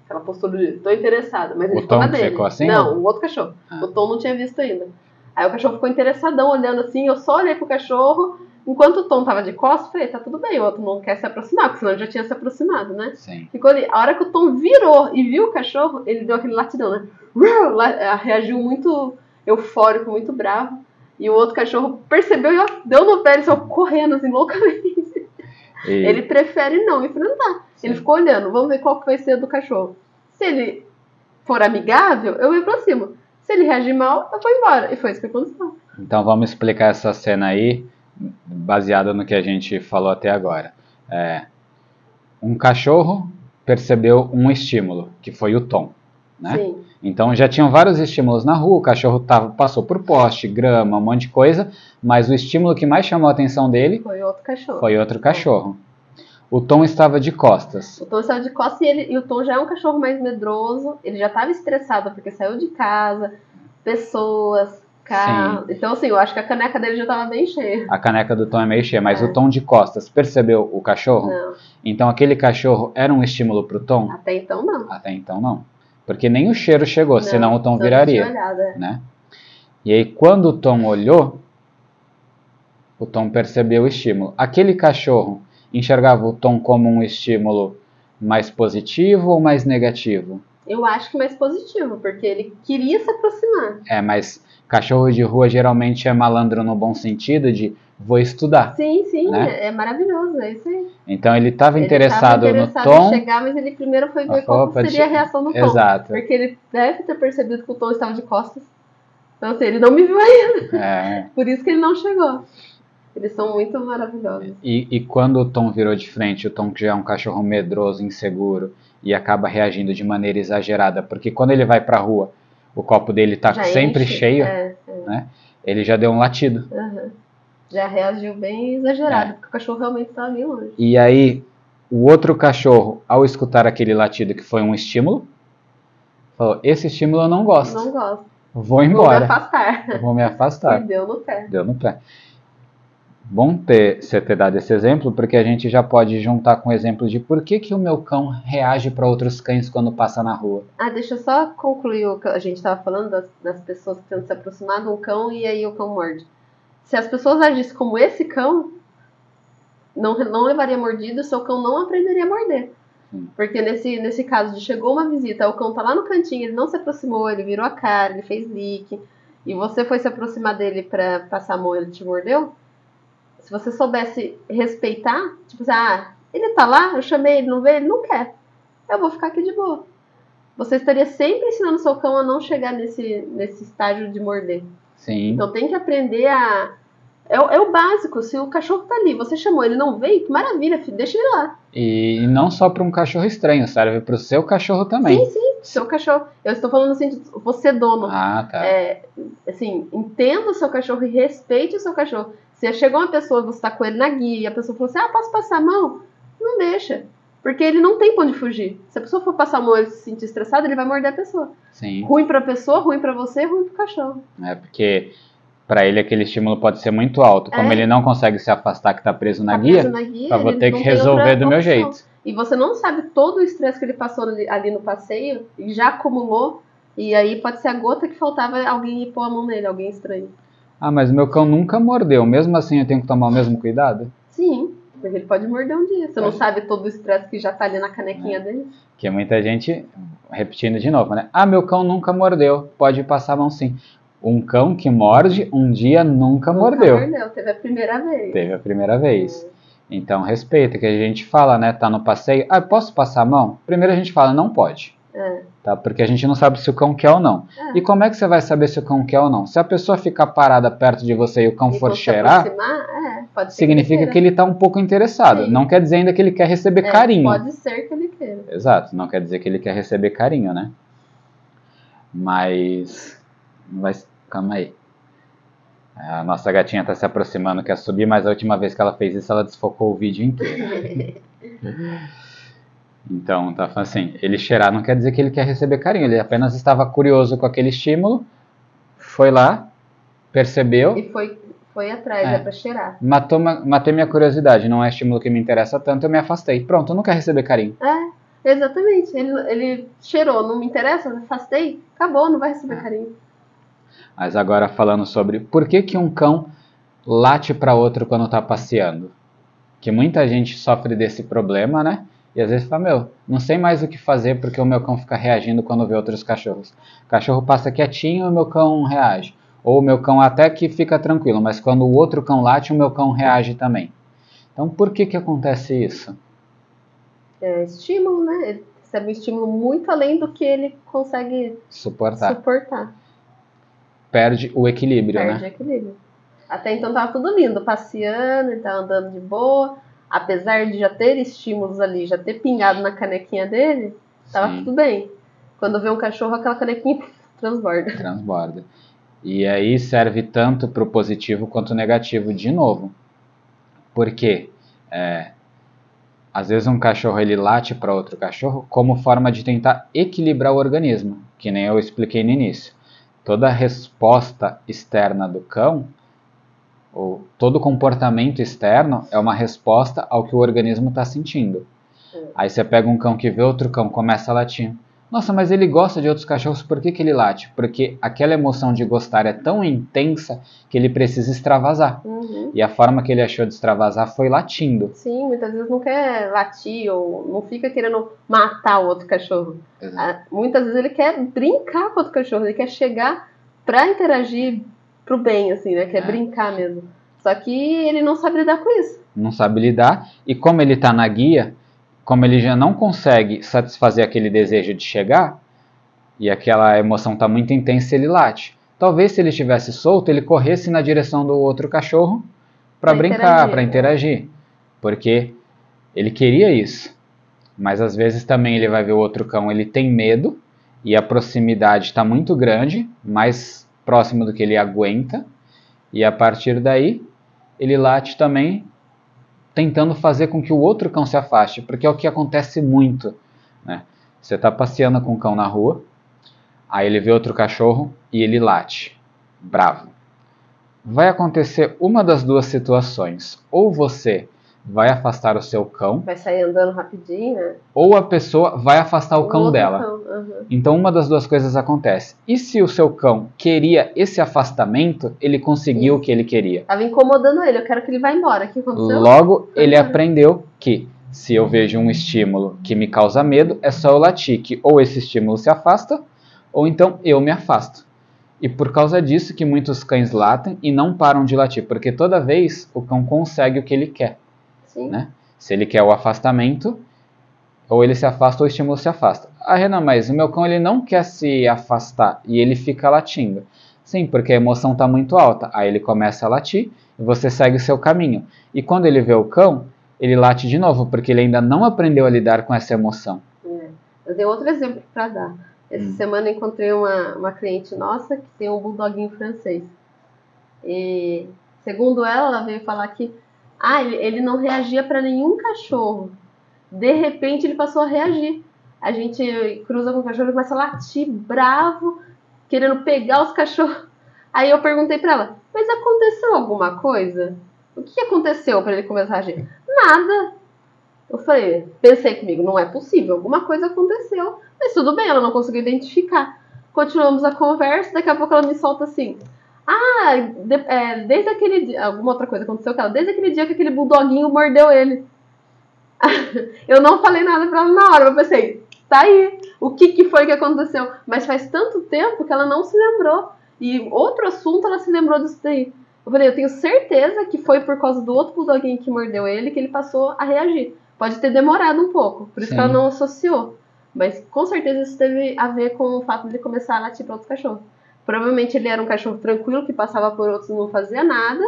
Aquela postura de tô interessada, mas O ele ficou Tom na dele. ficou assim, Não, o outro cachorro. Ah. O Tom não tinha visto ainda. Aí o cachorro ficou interessadão olhando assim, eu só olhei pro cachorro. Enquanto o Tom tava de costas, eu falei, tá tudo bem, o outro não quer se aproximar, porque senão ele já tinha se aproximado, né? Sim. Ficou ali. A hora que o Tom virou e viu o cachorro, ele deu aquele latidão, né? Eh, Reagiu muito eufórico, muito bravo. E o outro cachorro percebeu e ó, deu no pé, ele saiu correndo assim, loucamente. E- Ele prefere não enfrentar. Ele Sim. ficou olhando, vamos ver qual que vai ser do cachorro. Se ele for amigável, eu me aproximo. Se ele reagir mal, eu vou embora. E foi isso que aconteceu. Então vamos explicar essa cena aí, baseada no que a gente falou até agora. É, um cachorro percebeu um estímulo, que foi o tom. Né? Sim. Então já tinham vários estímulos na rua, o cachorro tava, passou por poste, grama, um monte de coisa, mas o estímulo que mais chamou a atenção dele Foi outro cachorro. foi outro cachorro. O Tom estava de costas. O Tom saiu de costas e, ele, e o Tom já é um cachorro mais medroso. Ele já estava estressado porque saiu de casa, pessoas, carro. Então, assim, eu acho que a caneca dele já estava bem cheia. A caneca do Tom é meio cheia, mas É. o Tom de costas percebeu o cachorro? Não, Então aquele cachorro era um estímulo para o Tom? até então não. Até então não. Porque nem o cheiro chegou, Não, senão o Tom viraria. é. né? E aí, quando o Tom olhou, o Tom percebeu o estímulo. Aquele cachorro enxergava o Tom como um estímulo mais positivo ou mais negativo? Eu acho que mais positivo, porque ele queria se aproximar. É, mas cachorro de rua geralmente é malandro no bom sentido de vou estudar. Sim, sim, Né? é, maravilhoso, é isso aí. Então ele estava Ele interessado, interessado no Tom. em chegar, mas ele primeiro foi ver qual seria a de- reação do Tom. Exato. Porque ele deve ter percebido que o Tom estava de costas. Então, assim, ele não me viu ainda. É, Por isso que ele não chegou. Eles são muito maravilhosos. E, e quando o Tom virou de frente, o Tom que já é um cachorro medroso, inseguro e acaba reagindo de maneira exagerada, porque quando ele vai pra rua, o copo dele tá Já sempre enche. cheio, É, é. ele já deu um latido. aham. Já reagiu bem exagerado, É. porque o cachorro realmente estava bem longe. E aí, o outro cachorro, ao escutar aquele latido que foi um estímulo, falou: Esse estímulo eu não gosto, Não gosto. vou Vou me embora, afastar. vou me afastar. E deu no pé. Deu no pé. Bom ter, você ter dado esse exemplo, porque a gente já pode juntar com o exemplo de por que, que o meu cão reage para outros cães quando passa na rua. Ah, deixa eu só concluir o que a gente estava falando das, das pessoas que tentam se aproximar de um cão e aí o cão morde. Se as pessoas agissem como esse cão, não, não levaria mordida, seu cão não aprenderia a morder. Sim. Porque nesse, nesse caso de chegou uma visita, o cão tá lá no cantinho, ele não se aproximou, ele virou a cara, ele fez lick, e você foi se aproximar dele pra passar a mão e ele te mordeu, se você soubesse respeitar, tipo assim, ah, ele tá lá, eu chamei, ele não veio, ele não quer. Eu vou ficar aqui de boa. Você estaria sempre ensinando seu cão a não chegar nesse, nesse estágio de morder. Sim. Então tem que aprender a. É, o- é o básico. Se o cachorro tá ali, você chamou, ele não veio, que maravilha, filho, deixa ele lá. E, não só para um cachorro estranho, serve para o seu cachorro também. Sim, sim, seu cachorro. Eu estou falando assim, você dono. Ah, tá. É, assim, entenda o seu cachorro e respeite o seu cachorro. Se chegou uma pessoa, você tá com ele na guia e a pessoa falou assim: ah, posso passar a mão? Não deixa. Porque ele não tem pra onde fugir. Se a pessoa for passar a mão e ele se sentir estressado, ele vai morder a pessoa. Sim. Ruim pra pessoa, ruim pra você, ruim pro cachorro. É porque para ele aquele estímulo pode ser muito alto. Como É. ele não consegue se afastar que está preso na Tá guia, preso na guia, eu vou ter que resolver do meu jeito. E você não sabe todo o estresse que ele passou ali, ali no passeio e já acumulou. E aí pode ser a gota que faltava alguém ir pôr a mão nele, alguém estranho. Ah, mas meu cão nunca mordeu. Mesmo assim eu tenho que tomar o mesmo cuidado? Sim, porque ele pode morder um dia. Você não Pode. sabe todo o estresse que já tá ali na canequinha É. dele. Que muita gente, repetindo de novo, né? Ah, meu cão nunca mordeu. Pode passar a mão sim. Um cão que morde, um dia nunca, mordeu. Nunca mordeu, teve a primeira vez. Teve a primeira vez. Então respeita, que a gente fala, né? Tá no passeio. Ah, posso passar a mão? Primeiro a gente fala, não pode. É. Tá? Porque a gente não sabe se o cão quer ou não. É. E como é que você vai saber se o cão quer ou não? Se a pessoa ficar parada perto de você e o cão E for cheirar, aproximar, é, significa que que ele está um pouco interessado. Sim. Não quer dizer ainda que ele quer receber É, carinho. Pode ser que ele queira. Exato, não quer dizer que ele quer receber carinho, né? Mas. Vai... Calma aí. A nossa gatinha está se aproximando, quer subir, mas a última vez que ela fez isso, ela desfocou o vídeo inteiro. Então, tá assim, ele cheirar não quer dizer que ele quer receber carinho, ele apenas estava curioso com aquele estímulo, foi lá, percebeu, E foi, foi atrás, É. é, pra cheirar. matou, ma- matei minha curiosidade, não é estímulo que me interessa tanto, eu me afastei. Pronto, não quer receber carinho. É, exatamente. Ele, ele cheirou, não me interessa, afastei, acabou, não vai É. receber carinho. Mas agora falando sobre por que, que um cão late para outro quando está passeando. Que muita gente sofre desse problema, né? E às vezes fala, meu, não sei mais o que fazer porque o meu cão fica reagindo quando vê outros cachorros. O cachorro passa quietinho e o meu cão reage. Ou o meu cão até que fica tranquilo, mas quando o outro cão late, o meu cão reage também. Então por que que acontece isso? É estímulo, né? Ele recebe um estímulo muito além do que ele consegue Suportar. suportar. Perde o equilíbrio, Perde né? equilíbrio. Até então tava tudo lindo, passeando, ele tava andando de boa. Apesar de já ter estímulos ali, já ter pingado na canequinha dele, tava Sim. tudo bem. Quando vê um cachorro, aquela canequinha transborda. transborda. E aí serve tanto para o positivo quanto o negativo de novo. Porque é, às vezes um cachorro ele late para outro cachorro como forma de tentar equilibrar o organismo, que nem eu expliquei no início. Toda resposta externa do cão, ou todo comportamento externo é uma resposta ao que o organismo está sentindo. É. Aí você pega um cão que vê outro cão, começa a latir. Nossa, mas ele gosta de outros cachorros, por que, que ele late? Porque aquela emoção de gostar é tão intensa que ele precisa extravasar. Uhum. E a forma que ele achou de extravasar foi latindo. Sim, muitas vezes não quer latir ou não fica querendo matar o outro cachorro. Ah, Muitas vezes ele quer brincar com o outro cachorro, ele quer chegar pra interagir pro bem, assim, né? Quer É. brincar mesmo. Só que ele não sabe lidar com isso. Não sabe lidar. E como ele está na guia, como ele já não consegue satisfazer aquele desejo de chegar, e aquela emoção está muito intensa, ele late. Talvez se ele estivesse solto, ele corresse na direção do outro cachorro para brincar, para interagir. Porque ele queria isso. Mas às vezes também ele vai ver o outro cão, ele tem medo e a proximidade está muito grande, mais próximo do que ele aguenta. E a partir daí, ele late também tentando fazer com que o outro cão se afaste, porque é o que acontece muito. Né? Você está passeando com o cão na rua, aí ele vê outro cachorro e ele late, bravo. Vai acontecer uma das duas situações. Ou você vai afastar o seu cão, Vai sair andando rapidinho, né? ou a pessoa vai afastar o cão outro dela. cão, aham. Então uma das duas coisas acontece. E se o seu cão queria esse afastamento, ele conseguiu o que ele queria. Tava incomodando ele, eu quero que ele vá embora. O que aconteceu? Logo, ele Uhum. aprendeu que se eu vejo um estímulo que me causa medo, é só eu latir que ou esse estímulo se afasta, ou então eu me afasto. E por causa disso que muitos cães latem e não param de latir, porque toda vez o cão consegue o que ele quer. Sim. né? Se ele quer o afastamento, ou ele se afasta ou o estímulo se afasta. Ah, Renan, mas o meu cão ele não quer se afastar e ele fica latindo. Sim, porque a emoção está muito alta. Aí ele começa a latir e você segue o seu caminho. E quando ele vê o cão, ele late de novo, porque ele ainda não aprendeu a lidar com essa emoção. É. Eu tenho outro exemplo para dar. Essa Hum. semana encontrei uma, uma cliente nossa que tem um bulldoguinho francês. E, segundo ela, ela veio falar que ah, ele, não reagia para nenhum cachorro. De repente ele passou a reagir. A gente cruza com o cachorro e começa a latir bravo, querendo pegar os cachorros. Aí eu perguntei para ela: "Mas aconteceu alguma coisa? O que aconteceu para ele começar a agir?" Nada. Eu falei, pensei comigo, não é possível, alguma coisa aconteceu. Mas tudo bem, ela não conseguiu identificar. Continuamos a conversa, daqui a pouco ela me solta assim. Ah, de- é, desde aquele dia. Alguma outra coisa aconteceu com ela, desde aquele dia que aquele bulldoguinho mordeu ele. eu não falei nada pra ela na hora, eu pensei, tá aí. O que, que foi que aconteceu? Mas faz tanto tempo que ela não se lembrou. E outro assunto ela se lembrou disso daí. Eu falei, eu tenho certeza que foi por causa do outro bulldoguinho que mordeu ele que ele passou a reagir. Pode ter demorado um pouco, por isso Sim. que ela não associou. Mas com certeza isso teve a ver com o fato de ele começar a latir para outros cachorros. Provavelmente ele era um cachorro tranquilo que passava por outros e não fazia nada.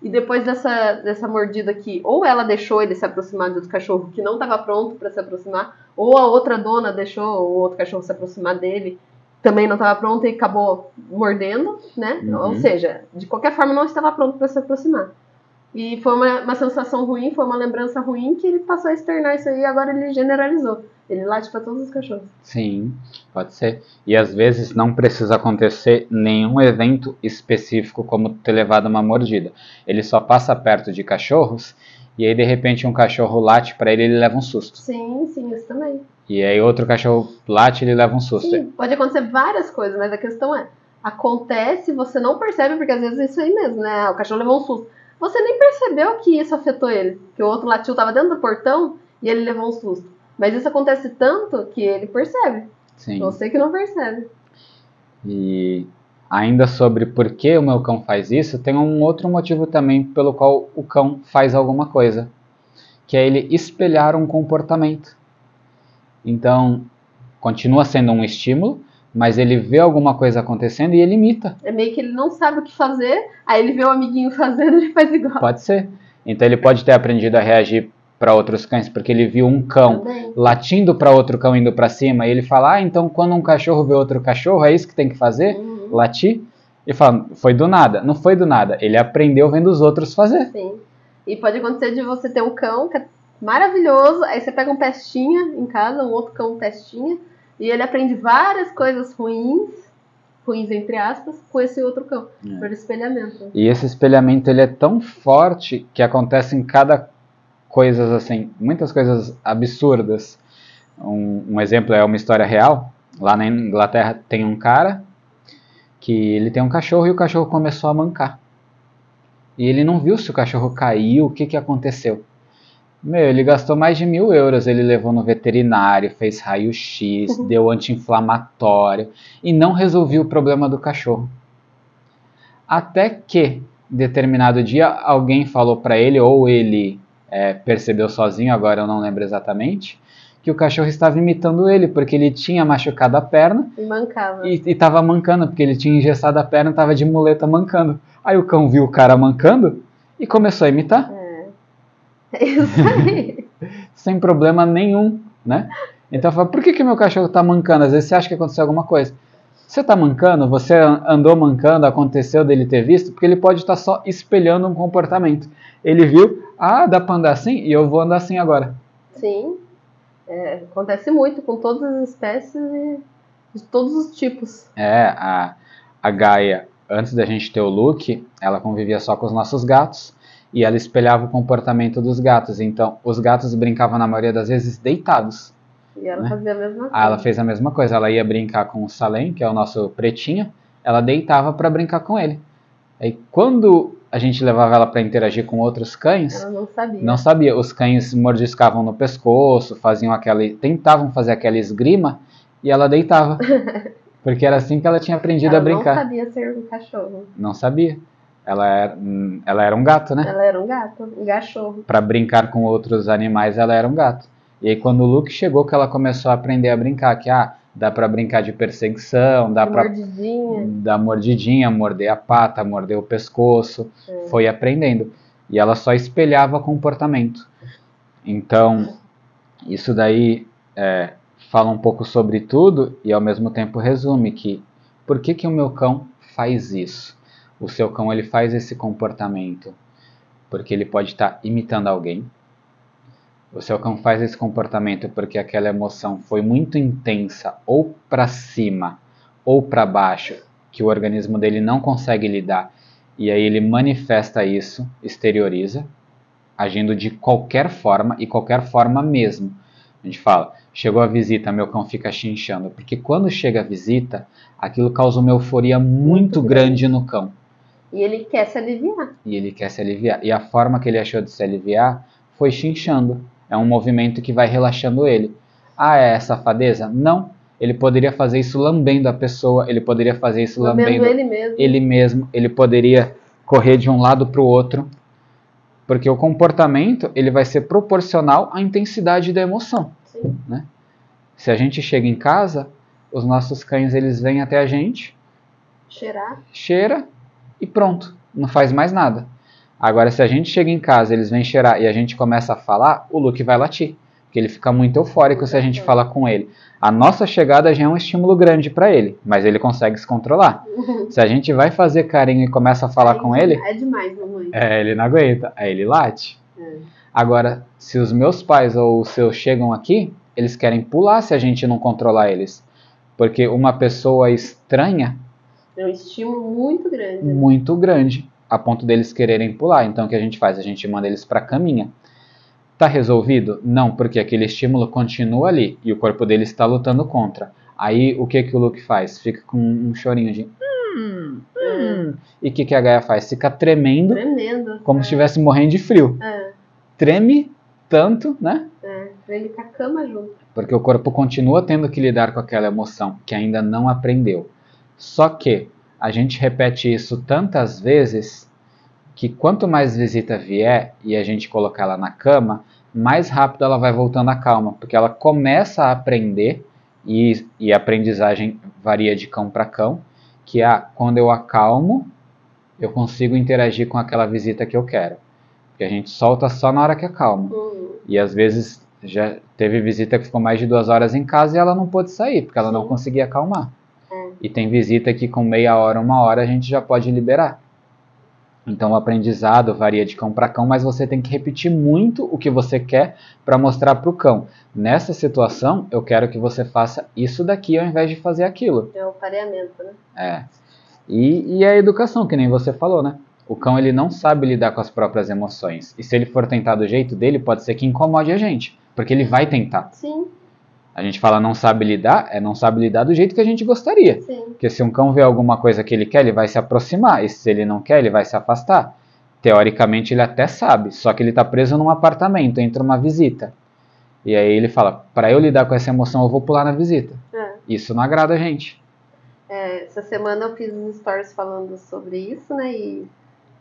E depois dessa, dessa mordida aqui, ou ela deixou ele se aproximar de outro cachorro que não estava pronto para se aproximar, ou a outra dona deixou o outro cachorro se aproximar dele, também não estava pronto e acabou mordendo, né? Uhum. Ou seja, de qualquer forma não estava pronto para se aproximar. E foi uma, uma sensação ruim, foi uma lembrança ruim que ele passou a externar isso aí e agora ele generalizou. Ele late para todos os cachorros. Sim, pode ser. E às vezes não precisa acontecer nenhum evento específico como ter levado uma mordida. Ele só passa perto de cachorros e aí de repente um cachorro late para ele e ele leva um susto. Sim, sim, isso também. E aí outro cachorro late e ele leva um susto. Sim, pode acontecer várias coisas, mas a questão é, acontece, você não percebe, porque às vezes é isso aí mesmo, né? O cachorro levou um susto. Você nem percebeu que isso afetou ele, que o outro latiu estava dentro do portão e ele levou um susto. Mas isso acontece tanto que ele percebe. Sim. Você que não percebe. E ainda sobre por que o meu cão faz isso, tem um outro motivo também pelo qual o cão faz alguma coisa, que é ele espelhar um comportamento. Então, continua sendo um estímulo, mas ele vê alguma coisa acontecendo e ele imita. É meio que ele não sabe o que fazer, aí ele vê o amiguinho fazendo e ele faz igual. Pode ser. Então ele pode ter aprendido a reagir para outros cães, porque ele viu um cão Também. latindo para outro cão indo para cima, e ele fala: "Ah, então quando um cachorro vê outro cachorro, é isso que tem que fazer? Uhum. Latir?" Ele fala: "Foi do nada". Não foi do nada, ele aprendeu vendo os outros fazer. Sim. E pode acontecer de você ter um cão que é maravilhoso, aí você pega um pestinha em casa, um outro cão pestinha, e ele aprende várias coisas ruins, ruins entre aspas, com esse outro cão, É. por espelhamento. E esse espelhamento ele é tão forte que acontece em cada coisas assim, muitas coisas absurdas. Um, um exemplo é uma história real. Lá na Inglaterra tem um cara que ele tem um cachorro e o cachorro começou a mancar. E ele não viu se o cachorro caiu, o que, que aconteceu. Meu, ele gastou mais de mil euros, ele levou no veterinário, fez raio-x, deu anti-inflamatório e não resolveu o problema do cachorro. Até que, determinado dia, alguém falou para ele, ou ele é, percebeu sozinho, agora eu não lembro exatamente, que o cachorro estava imitando ele, porque ele tinha machucado a perna E mancava. e estava mancando, porque ele tinha engessado a perna e estava de muleta mancando. Aí o cão viu o cara mancando e começou a imitar, É isso aí. sem problema nenhum, né? Então fala, por que, que meu cachorro está mancando? Às vezes você acha que aconteceu alguma coisa. Você está mancando, você an- andou mancando, aconteceu dele ter visto, porque ele pode estar só espelhando um comportamento. Ele viu, ah, dá para andar assim e eu vou andar assim agora. Sim. É, acontece muito com todas as espécies e de todos os tipos. É, a, a Gaia, antes da gente ter o Luke, ela convivia só com os nossos gatos e ela espelhava o comportamento dos gatos. Então, os gatos brincavam na maioria das vezes deitados. E ela Né? fazia a mesma coisa. Ah, ela fez a mesma coisa. Ela ia brincar com o Salem, que é o nosso pretinho, ela deitava para brincar com ele. Aí, quando a gente levava ela para interagir com outros cães, Ela não sabia. não sabia. Os cães mordiscavam no pescoço, faziam aquela, tentavam fazer aquela esgrima e ela deitava. Porque era assim que ela tinha aprendido ela a brincar. não sabia ser um cachorro. Não sabia. Ela era, hum, ela era um gato, né? Ela era um gato, um cachorro. Para brincar com outros animais, ela era um gato. E aí quando o Luke chegou que ela começou a aprender a brincar, que ah, dá para brincar de perseguição, dá para dar mordidinha, morder a pata, morder o pescoço, É. foi aprendendo. E ela só espelhava comportamento. Então, isso daí é, fala um pouco sobre tudo e ao mesmo tempo resume que por que, que o meu cão faz isso? O seu cão ele faz esse comportamento porque ele pode estar imitando alguém. O seu cão faz esse comportamento porque aquela emoção foi muito intensa ou para cima ou para baixo que o organismo dele não consegue lidar e aí ele manifesta isso, exterioriza, agindo de qualquer forma e qualquer forma mesmo. A gente fala, chegou a visita, meu cão fica chinchando, porque quando chega a visita, aquilo causa uma euforia Muito grande no cão E ele quer se aliviar. e ele quer se aliviar. E a forma que ele achou de se aliviar foi chinchando. É um movimento que vai relaxando ele. Ah, é safadeza? Não. Ele poderia fazer isso lambendo a pessoa, ele poderia fazer isso Lambendo lambendo ele mesmo. ele mesmo, ele poderia correr de um lado para o outro, porque o comportamento ele vai ser proporcional à intensidade da emoção. Sim. Se a gente chega em casa, os nossos cães eles vêm até a gente, Cheirar. cheira e pronto, não faz mais nada. Agora, se a gente chega em casa, eles vêm cheirar e a gente começa a falar, o Luke vai latir, porque ele fica muito eufórico se a gente fala com ele. A nossa chegada já é um estímulo grande para ele, mas ele consegue se controlar. Se a gente vai fazer carinho e começa a falar com ele, É demais, mamãe. é, ele não aguenta, aí ele late. É. Agora, se os meus pais ou os seus chegam aqui, eles querem pular se a gente não controlar eles. Porque uma pessoa estranha, É um estímulo muito grande. muito grande, a ponto deles quererem pular. Então o que a gente faz? A gente manda eles para a caminha. Tá resolvido? Não, porque aquele estímulo continua ali e o corpo dele está lutando contra. Aí o que que o Luke faz? Fica com um chorinho de hum, hum. E o que que a Gaia faz? Fica tremendo, Tremendo. como é. se estivesse morrendo de frio. É, Treme tanto, né? é. Ele com a cama junto. Porque o corpo continua tendo que lidar com aquela emoção que ainda não aprendeu. Só que a gente repete isso tantas vezes que quanto mais visita vier e a gente colocar ela na cama, mais rápido ela vai voltando à calma, porque ela começa a aprender e, e a aprendizagem varia de cão para cão, que é quando eu acalmo, eu consigo interagir com aquela visita que eu quero. Porque a gente solta só na hora que acalma. Hum, E às vezes já teve visita que ficou mais de duas horas em casa e ela não pôde sair, porque ela não Sim. conseguia acalmar. E tem visita que com meia hora, uma hora a gente já pode liberar. Então o aprendizado varia de cão para cão, mas você tem que repetir muito o que você quer para mostrar para o cão. Nessa situação, eu quero que você faça isso daqui ao invés de fazer aquilo. é o pareamento, né? É. E, e a educação, que nem você falou, né? O cão ele não sabe lidar com as próprias emoções. E se ele for tentar do jeito dele, pode ser que incomode a gente. Porque ele vai tentar. Sim, A gente fala não sabe lidar, é não sabe lidar do jeito que a gente gostaria. sim. Porque se um cão vê alguma coisa que ele quer, ele vai se aproximar. E se ele não quer, ele vai se afastar. Teoricamente ele até sabe, só que ele está preso num apartamento, entra uma visita. E aí ele fala: para eu lidar com essa emoção, eu vou pular na visita. É. Isso não agrada a gente. É, essa semana eu fiz uns stories falando sobre isso, né? E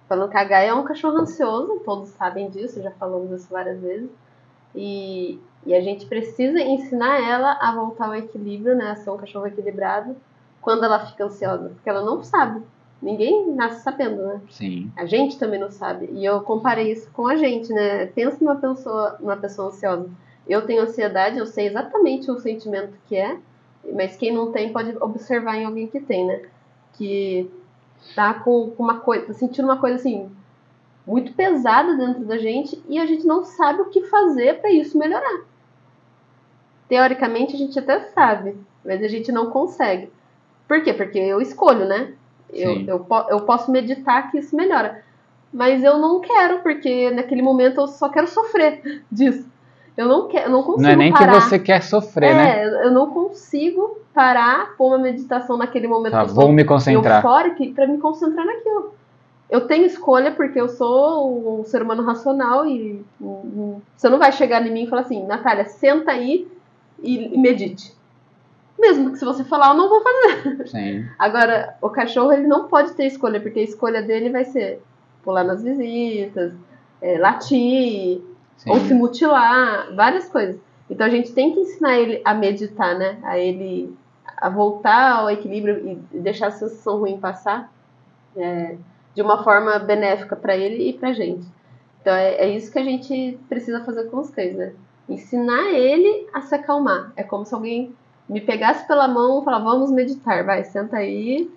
falando que a Gaia é um cachorro ansioso, todos sabem disso, já falamos isso várias vezes. E, e a gente precisa ensinar ela a voltar ao equilíbrio, né? A ser um cachorro equilibrado quando ela fica ansiosa, porque ela não sabe. Ninguém nasce sabendo, né? Sim. A gente também não sabe. E eu comparei isso com a gente, né? Pensa numa pessoa, numa pessoa ansiosa. Eu tenho ansiedade, eu sei exatamente o sentimento que é, mas quem não tem pode observar em alguém que tem, né? Que tá com, uma coisa, tá sentindo uma coisa assim muito pesada dentro da gente e a gente não sabe o que fazer para isso melhorar. Teoricamente a gente até sabe, mas a gente não consegue. Por quê? Porque eu escolho, né? Eu, eu, eu posso meditar que isso melhora. Mas eu não quero, porque naquele momento eu só quero sofrer disso. Eu não quero, eu não consigo Não é nem parar. que você quer sofrer, né? É, eu não consigo parar, pôr uma meditação naquele momento Tá, vou me concentrar. eufórica para me concentrar naquilo. Eu tenho escolha porque eu sou um ser humano racional e hum, você não vai chegar em mim e falar assim, Natália, senta aí e, e medite. Mesmo que se você falar, eu não vou fazer. Sim. Agora, o cachorro ele não pode ter escolha, porque a escolha dele vai ser pular nas visitas, é, latir, sim. ou se mutilar, várias coisas. Então a gente tem que ensinar ele a meditar, né? A ele a voltar ao equilíbrio e deixar a sensação ruim passar é, de uma forma benéfica para ele e pra gente. Então é, é isso que a gente precisa fazer com os cães, né? Ensinar ele a se acalmar. É como se alguém me pegasse pela mão e falasse, vamos meditar, vai, senta aí,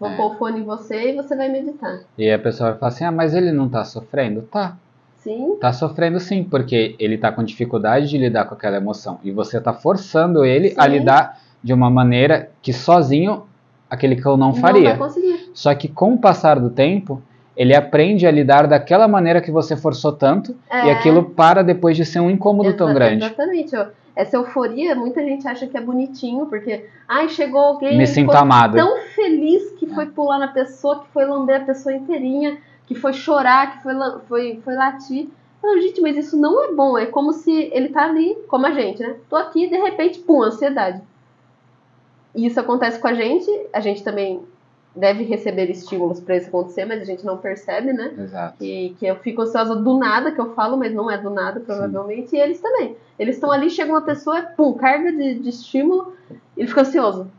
vou É. pôr o fone em você e você vai meditar. E a pessoa vai falar assim: ah, mas ele não tá sofrendo? Tá. Sim, Tá sofrendo sim, porque ele tá com dificuldade de lidar com aquela emoção. E você tá forçando ele a Sim. lidar de uma maneira que sozinho aquele cão não não faria. vai conseguir. Só que com o passar do tempo, ele aprende a lidar daquela maneira que você forçou tanto e É. aquilo para depois de ser um incômodo tão Exa- grande. Exatamente. Essa euforia, muita gente acha que é bonitinho, porque, ai, chegou alguém Me e sinto amado. tão feliz que foi pular na pessoa, que foi lamber a pessoa inteirinha, que foi chorar, que foi, foi, foi latir. Não, gente, mas isso não é bom. É como se ele tá ali, como a gente, né? Tô aqui e de repente, pum, ansiedade. E isso acontece com a gente, a gente também deve receber estímulos para isso acontecer, mas a gente não percebe, né? Exato. Que, que eu fico ansiosa do nada, que eu falo, mas não é do nada, provavelmente. Sim. E eles também. Eles estão ali, chega uma pessoa, pum, carga de, de estímulo, ele fica ansioso.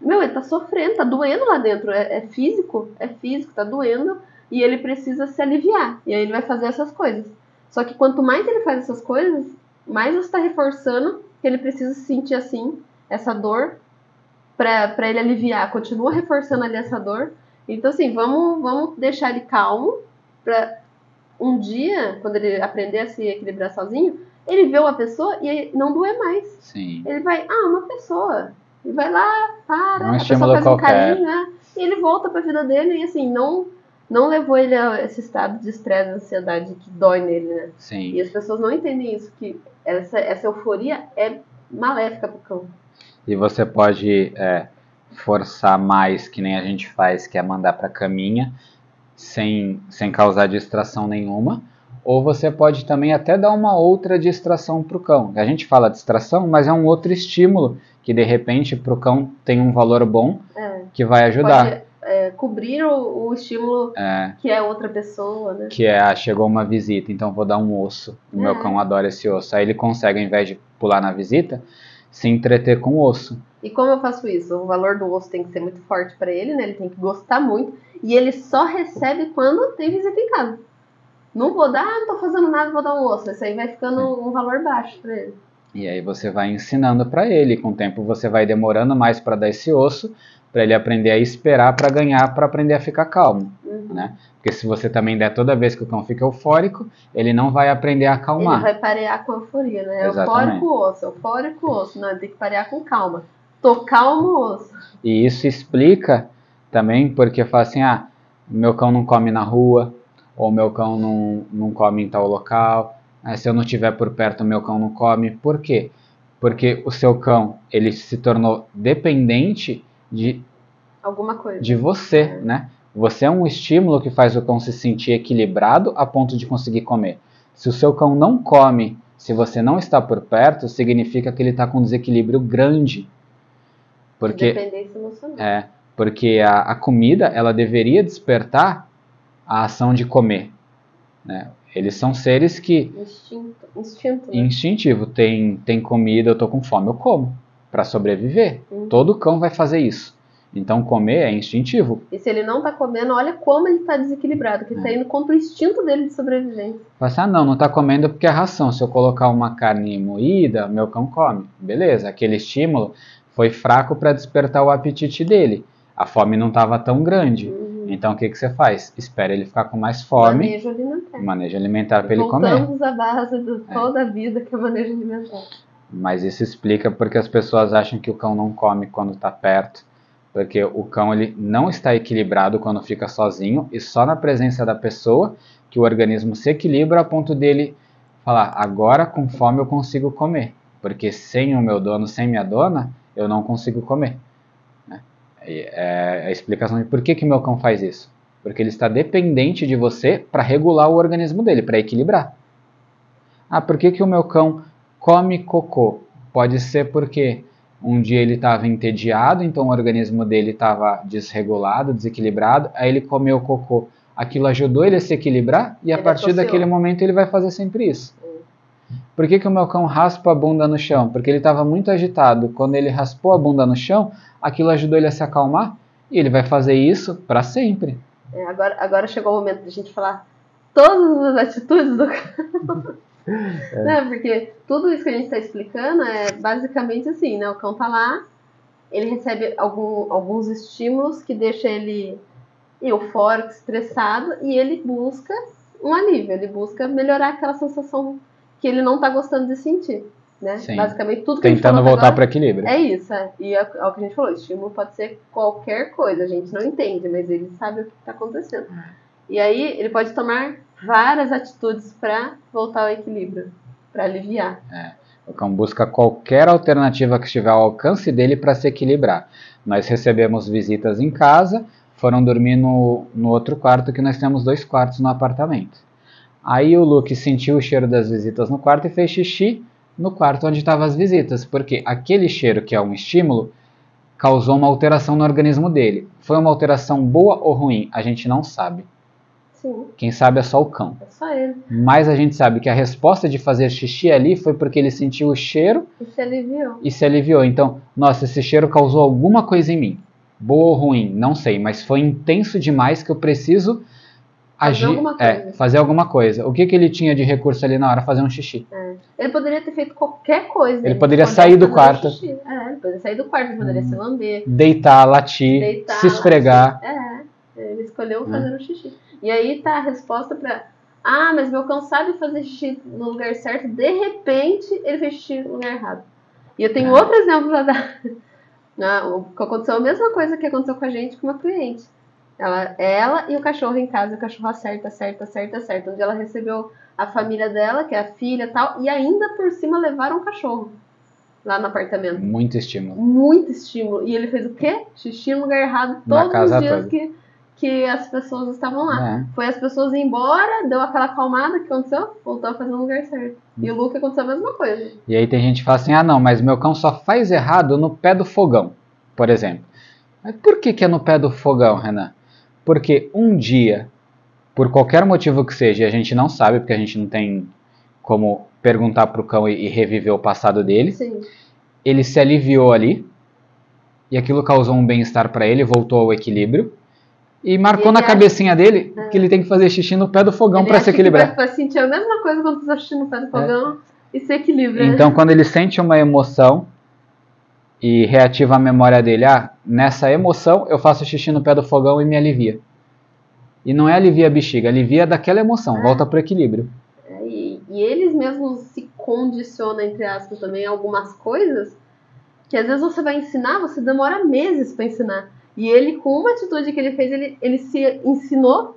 Meu, ele tá sofrendo, tá doendo lá dentro. É, é, físico, é físico, tá doendo. E ele precisa se aliviar. E aí ele vai fazer essas coisas. Só que quanto mais ele faz essas coisas, mais você está reforçando que ele precisa se sentir assim, essa dor, para ele aliviar. Continua reforçando ali essa dor. Então, assim, vamos, vamos deixar ele calmo para um dia, quando ele aprender a se equilibrar sozinho, ele vê uma pessoa e não doer mais. Sim. Ele vai, ah, uma pessoa. Ele vai lá, para, um a pessoa faz um carinho, né? E ele volta para a vida dele e assim, não não levou ele a esse estado de estresse, ansiedade que dói nele, né? Sim. E as pessoas não entendem isso, que essa, essa euforia é maléfica pro cão. E você pode é, forçar mais, que nem a gente faz, que é mandar pra caminha, sem, sem causar distração nenhuma. Ou você pode também até dar uma outra distração pro cão. A gente fala distração, mas é um outro estímulo que de repente pro cão tem um valor bom é. que vai ajudar. Pode é, cobrir o, o estímulo é, que é outra pessoa, né? Que é, ah, chegou uma visita, então vou dar um osso. O meu é. cão adora esse osso. Aí ele consegue, ao invés de pular na visita, se entreter com o osso. E como eu faço isso? O valor do osso tem que ser muito forte para ele, né? Ele tem que gostar muito. E ele só recebe quando tem visita em casa. Não vou dar, ah, não tô fazendo nada, vou dar um osso. Isso aí vai ficando um valor baixo para ele. E aí você vai ensinando para ele. Com o tempo você vai demorando mais para dar esse osso, para ele aprender a esperar para ganhar, para aprender a ficar calmo, uhum. né? Porque se você também der toda vez que o cão fica eufórico, ele não vai aprender a acalmar. Ele vai parear com euforia, né? Exatamente. Eufórico osso, eufórico osso, não, tem que parear com calma. Tô calmo osso. E isso explica também porque fala assim, ah, meu cão não come na rua, ou meu cão não, não come em tal local, ah, se eu não estiver por perto, meu cão não come. Por quê? Porque o seu cão, ele se tornou dependente de alguma coisa. De você, é. né? Você é um estímulo que faz o cão se sentir equilibrado a ponto de conseguir comer. Se o seu cão não come, se você não está por perto, significa que ele está com um desequilíbrio grande. Porque, Dependência emocional. É, porque a, a, comida ela deveria despertar a ação de comer. Né? Eles são seres que. Instinto. Instinto, né? Instintivo. Tem, tem comida, eu tô com fome, eu como para sobreviver. Uhum. Todo cão vai fazer isso. Então comer é instintivo. E se ele não está comendo, olha como ele está desequilibrado, que está é. indo contra o instinto dele de sobrevivência. Você, ah, não, não está comendo porque é ração. Se eu colocar uma carne moída, meu cão come. Beleza, aquele estímulo foi fraco para despertar o apetite dele. A fome não estava tão grande. Uhum. Então o que, que você faz? Espera ele ficar com mais fome. Manejo alimentar. Manejo alimentar para ele comer. Voltamos à base de toda é. a vida que é manejo alimentar. Mas isso explica porque as pessoas acham que o cão não come quando está perto, porque o cão ele não está equilibrado quando fica sozinho e só na presença da pessoa que o organismo se equilibra a ponto dele falar: agora com fome eu consigo comer, porque sem o meu dono, sem minha dona, eu não consigo comer. Né? É a explicação de por que que meu cão faz isso, porque ele está dependente de você para regular o organismo dele, para equilibrar. Ah, por que que o meu cão come cocô. Pode ser porque um dia ele estava entediado, então o organismo dele estava desregulado, desequilibrado, aí ele comeu cocô. Aquilo ajudou ele a se equilibrar e a partir daquele momento ele vai fazer sempre isso. Por que, que o meu cão raspa a bunda no chão? Porque ele estava muito agitado. Quando ele raspou a bunda no chão, aquilo ajudou ele a se acalmar e ele vai fazer isso para sempre. É, agora, agora chegou o momento de a gente falar todas as atitudes do cão. É. Né? Porque tudo isso que a gente está explicando é basicamente assim, né? O cão tá lá, ele recebe algum, alguns estímulos que deixam ele eufórico, estressado, e ele busca um alívio, ele busca melhorar aquela sensação que ele não está gostando de sentir. Né? Sim. Basicamente tudo que Tentando voltar para equilíbrio. É isso, é. e é, é, o que a gente falou, estímulo pode ser qualquer coisa, a gente não entende, mas ele sabe o que está acontecendo. E aí ele pode tomar várias atitudes para voltar ao equilíbrio, para aliviar. É. O cão busca qualquer alternativa que estiver ao alcance dele para se equilibrar. Nós recebemos visitas em casa, foram dormir no, no outro quarto, que nós temos dois quartos no apartamento. Aí o Luke sentiu o cheiro das visitas no quarto e fez xixi no quarto onde estavam as visitas, porque aquele cheiro que é um estímulo causou uma alteração no organismo dele. Foi uma alteração boa ou ruim? A gente não sabe. Sim, Quem sabe é só o cão. é só ele. Mas a gente sabe que a resposta de fazer xixi ali foi porque ele sentiu o cheiro E se aliviou. e se aliviou. Então, nossa, esse cheiro causou alguma coisa em mim. Boa ou ruim, não sei, mas foi intenso demais que eu preciso Fazer agir, alguma é, coisa. fazer alguma coisa. O que, que ele tinha de recurso ali na hora? Fazer um xixi. Ele poderia ter feito qualquer coisa. Ele poderia poderia sair do fazer quarto. xixi. É, ele poderia sair do quarto, ele poderia se lamber, Deitar, latir, deitar. se esfregar. É, ele escolheu É. fazer o xixi. E aí tá a resposta pra. Ah, mas meu cão sabe fazer xixi no lugar certo. De repente, ele fez xixi no lugar errado. E eu tenho É. outro exemplo pra dar. Ah, o que aconteceu a mesma coisa que aconteceu com a gente com uma cliente. Ela, ela e o cachorro em casa, o cachorro acerta, acerta, acerta, acerta. Onde ela recebeu a família dela, que é a filha e tal, e ainda por cima levaram o cachorro lá no apartamento. Muito estímulo. Muito estímulo. E ele fez o quê? Xixi no lugar errado todos os dias toda. que, que as pessoas estavam lá. É. Foi as pessoas ir embora, deu aquela acalmada, que aconteceu? Voltou a fazer no lugar certo. E o Luke aconteceu a mesma coisa. E aí tem gente que fala assim, ah não, mas meu cão só faz errado no pé do fogão, por exemplo. Mas por que, que é no pé do fogão, Renan? Porque um dia, por qualquer motivo que seja, e a gente não sabe, porque a gente não tem como perguntar pro cão e, e reviver o passado dele, Sim. ele se aliviou ali, e aquilo causou um bem-estar para ele, voltou ao equilíbrio, e marcou E na ele cabecinha dele É. que ele tem que fazer xixi no pé do fogão Ele para acha se equilibrar. Vai sentir a mesma coisa quando você tá assistindo o pé do fogão e se equilibra. Então, quando ele sente uma emoção e reativa a memória dele, ah, nessa emoção eu faço xixi no pé do fogão e me alivia. E não é alivia a bexiga, alivia daquela emoção, É. volta pro equilíbrio. É, E, e eles mesmos se condicionam, entre aspas, também algumas coisas que às vezes você vai ensinar, você demora meses pra ensinar. E ele, com uma atitude que ele fez, ele, ele se ensinou.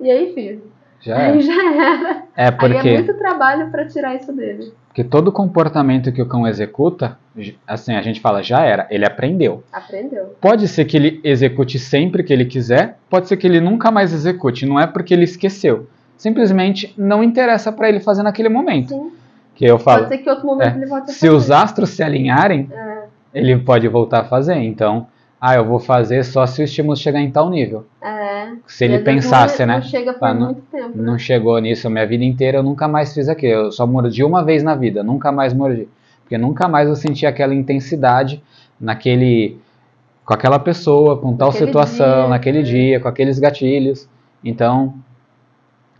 E aí, filho, Já aí é. já era. É Aí é porque, muito trabalho pra tirar isso dele. porque todo comportamento que o cão executa, assim, a gente fala, já era, ele aprendeu. Aprendeu. Pode ser que ele execute sempre que ele quiser, pode ser que ele nunca mais execute, não é porque ele esqueceu. Simplesmente não interessa para ele fazer naquele momento. Sim. Que eu falo, Pode ser que outro momento é, ele volte a se fazer. os astros se alinharem, É, ele pode voltar a fazer. Então, ah, eu vou fazer só se o estímulo chegar em tal nível. é. Se ele pensasse, não, né? Não chega por Ah, não- muito tempo. né? Não chegou nisso a minha vida inteira, eu nunca mais fiz aquilo. Eu só mordi uma vez na vida, nunca mais mordi. Porque nunca mais eu senti aquela intensidade naquele com aquela pessoa, com tal Naquele situação, dia, naquele né? dia, com aqueles gatilhos. Então,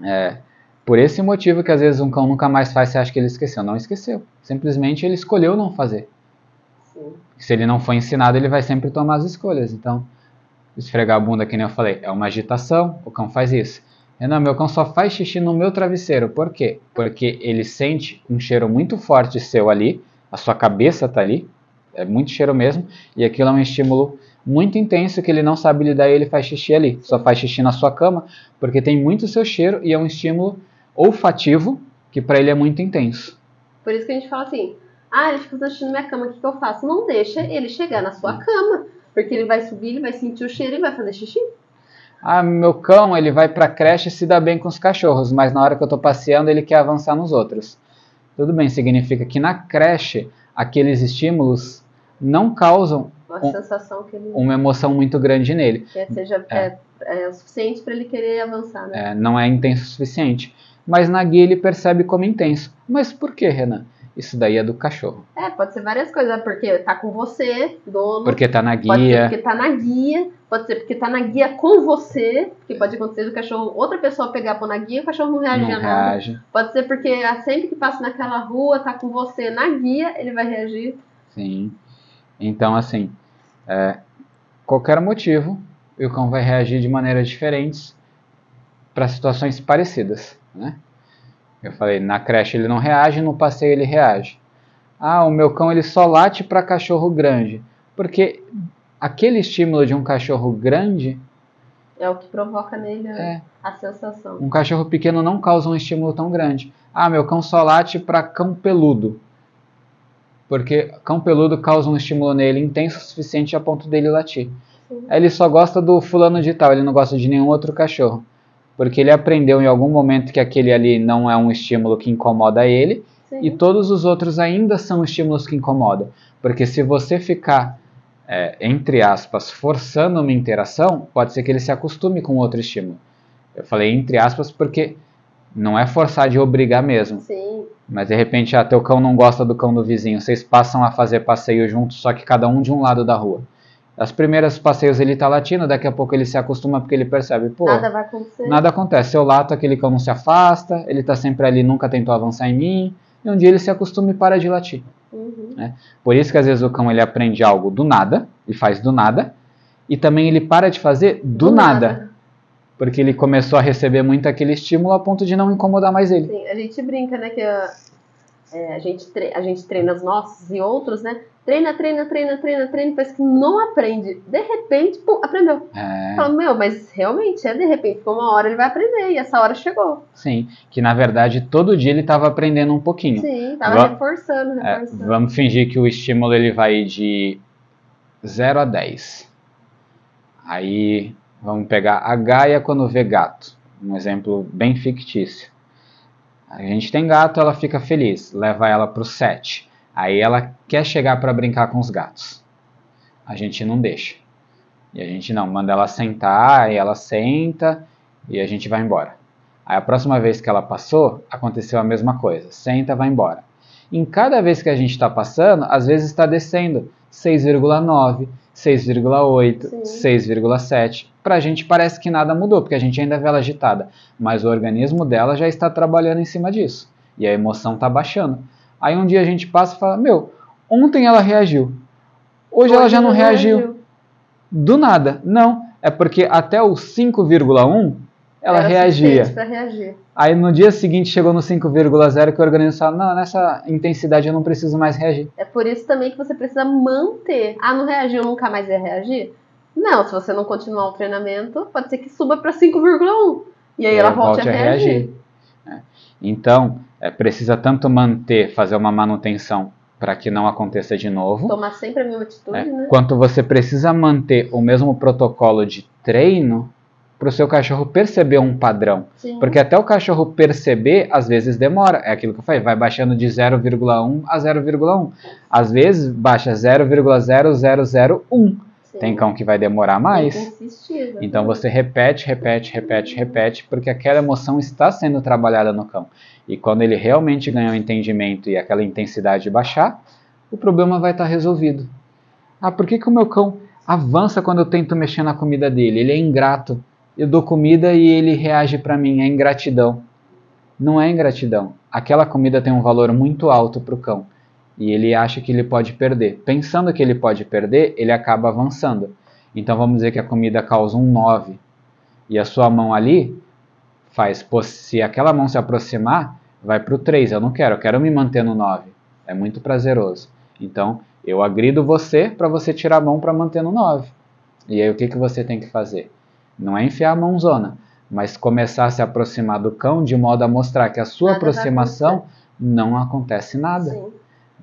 é por esse motivo que às vezes um cão nunca mais faz, você acha que ele esqueceu. Não esqueceu. Simplesmente ele escolheu não fazer. Se ele não foi ensinado, ele vai sempre tomar as escolhas. Então, esfregar a bunda, que nem eu falei, é uma agitação, o cão faz isso. Renan, meu cão só faz xixi no meu travesseiro. Por quê? Porque ele sente um cheiro muito forte seu ali, a sua cabeça tá ali, é muito cheiro mesmo, e aquilo é um estímulo muito intenso que ele não sabe lidar e ele faz xixi ali. Só faz xixi na sua cama, porque tem muito seu cheiro e é um estímulo olfativo que para ele é muito intenso. Por isso que a gente fala assim: ah, ele fica na minha cama, o que, que eu faço? Não deixa ele chegar na sua cama. Porque ele vai subir, ele vai sentir o cheiro e vai fazer xixi. Ah, meu cão, ele vai pra creche e se dá bem com os cachorros, mas na hora que eu tô passeando ele quer avançar nos outros. Tudo bem, significa que na creche aqueles estímulos não causam Uma Um- sensação que ele uma emoção muito grande nele. quer seja é. é o suficiente para ele querer avançar, né? É, não é intenso o suficiente. Mas na guia ele percebe como intenso. Mas por que, Renan? Isso daí é do cachorro. É, pode ser várias coisas, né? porque tá com você, dono. Porque tá na Pode ser guia. porque tá na guia, pode ser porque tá na guia com você, porque pode acontecer do cachorro, outra pessoa pegar pôr na guia e o cachorro não reagir Não a nada. reage. Pode ser porque sempre que passa naquela rua, tá com você na guia, ele vai reagir. Sim. Então, assim, é, qualquer motivo, o cão vai reagir de maneiras diferentes para situações parecidas, né? Eu falei, na creche ele não reage, no passeio ele reage. Ah, o meu cão ele só late para cachorro grande, porque aquele estímulo de um cachorro grande, É o que provoca nele a, é, a sensação. um cachorro pequeno não causa um estímulo tão grande. Ah, meu cão só late para cão peludo. Porque cão peludo causa um estímulo nele intenso o suficiente a ponto dele latir. Sim. Ele só gosta do fulano de tal, ele não gosta de nenhum outro cachorro. Porque ele aprendeu em algum momento que aquele ali não é um estímulo que incomoda ele Sim. e todos os outros ainda são estímulos que incomodam. Porque se você ficar é, entre aspas, forçando uma interação, pode ser que ele se acostume com outro estímulo. Eu falei entre aspas porque não é forçar de obrigar mesmo. Sim. Mas de repente, ah, teu cão não gosta do cão do vizinho, vocês passam a fazer passeio juntos, só que cada um de um lado da rua. As primeiras passeios ele tá latindo, daqui a pouco ele se acostuma porque ele percebe, pô, Nada vai acontecer. nada acontece. Eu lato, aquele cão não se afasta, ele tá sempre ali, nunca tentou avançar em mim, e um dia ele se acostuma e para de latir. Uhum. Por isso que às vezes o cão ele aprende algo do nada, e faz do nada, e também ele para de fazer do, nada, porque ele começou a receber muito aquele estímulo a ponto de não incomodar mais ele. Sim, a gente brinca, né, que a, é, a, gente, a gente treina os nossos e outros, né? Treina, treina, treina, treina, treina, parece que não aprende. De repente, pum, aprendeu. É, Fala, meu, mas realmente é de repente, porque uma hora ele vai aprender e essa hora chegou. sim, que na verdade todo dia ele estava aprendendo um pouquinho. Sim, tava Va- reforçando, É, reforçando. vamos fingir que o estímulo ele vai de 0 a 10. Aí vamos pegar a Gaia quando vê gato. Um exemplo bem fictício. A gente tem gato, ela fica feliz, leva ela para o 7. Aí ela quer chegar para brincar com os gatos. A gente não deixa. E a gente não, manda ela sentar, aí ela senta e a gente vai embora. Aí a próxima vez que ela passou, aconteceu a mesma coisa. Senta, vai embora. Em cada vez que a gente está passando, às vezes está descendo 6,9, 6,8, Sim. 6,7. Para a gente parece que nada mudou, porque a gente ainda vê ela agitada. Mas o organismo dela já está trabalhando em cima disso. E a emoção está baixando. Aí um dia a gente passa e fala: Meu, ontem ela reagiu. Hoje, ela já não reagiu. Do nada. Não. É porque até o 5,1 ela Era reagia. reagir. Aí no dia seguinte chegou no 5,0 que o organismo fala, não, nessa intensidade eu não preciso mais reagir. É por isso também que você precisa manter. Ah, não reagiu, nunca mais vai reagir? Não, se você não continuar o treinamento, pode ser que suba para 5,1. E aí ela volte, a reagir. É. Então, é, precisa tanto manter, fazer uma manutenção para que não aconteça de novo, Tomar sempre a mesma atitude, né? né? quanto você precisa manter o mesmo protocolo de treino para o seu cachorro perceber um padrão. Sim. Porque até o cachorro perceber, às vezes demora. É aquilo que eu falei, vai baixando de 0,1 a 0,1. Às vezes baixa 0,0001. Sim. Tem cão que vai demorar mais. Insistir. Então você repete, repete, repete, repete, porque aquela emoção está sendo trabalhada no cão. E quando ele realmente ganhar o entendimento e aquela intensidade baixar, o problema vai estar resolvido. Ah, por que, que o meu cão avança quando eu tento mexer na comida dele? Ele é ingrato. Eu dou comida e ele reage para mim. É ingratidão. Não é ingratidão. Aquela comida tem um valor muito alto para o cão. E ele acha que ele pode perder. Pensando que ele pode perder, ele acaba avançando. Então vamos dizer que a comida causa um 9 e a sua mão ali faz, se aquela mão se aproximar, vai para o 3. Eu não quero, eu quero me manter no 9. É muito prazeroso. Então eu agrido você para você tirar a mão para manter no 9. E aí o que, que você tem que fazer? Não é enfiar a mãozona, mas começar a se aproximar do cão de modo a mostrar que a sua Nada aproximação não acontece nada Sim.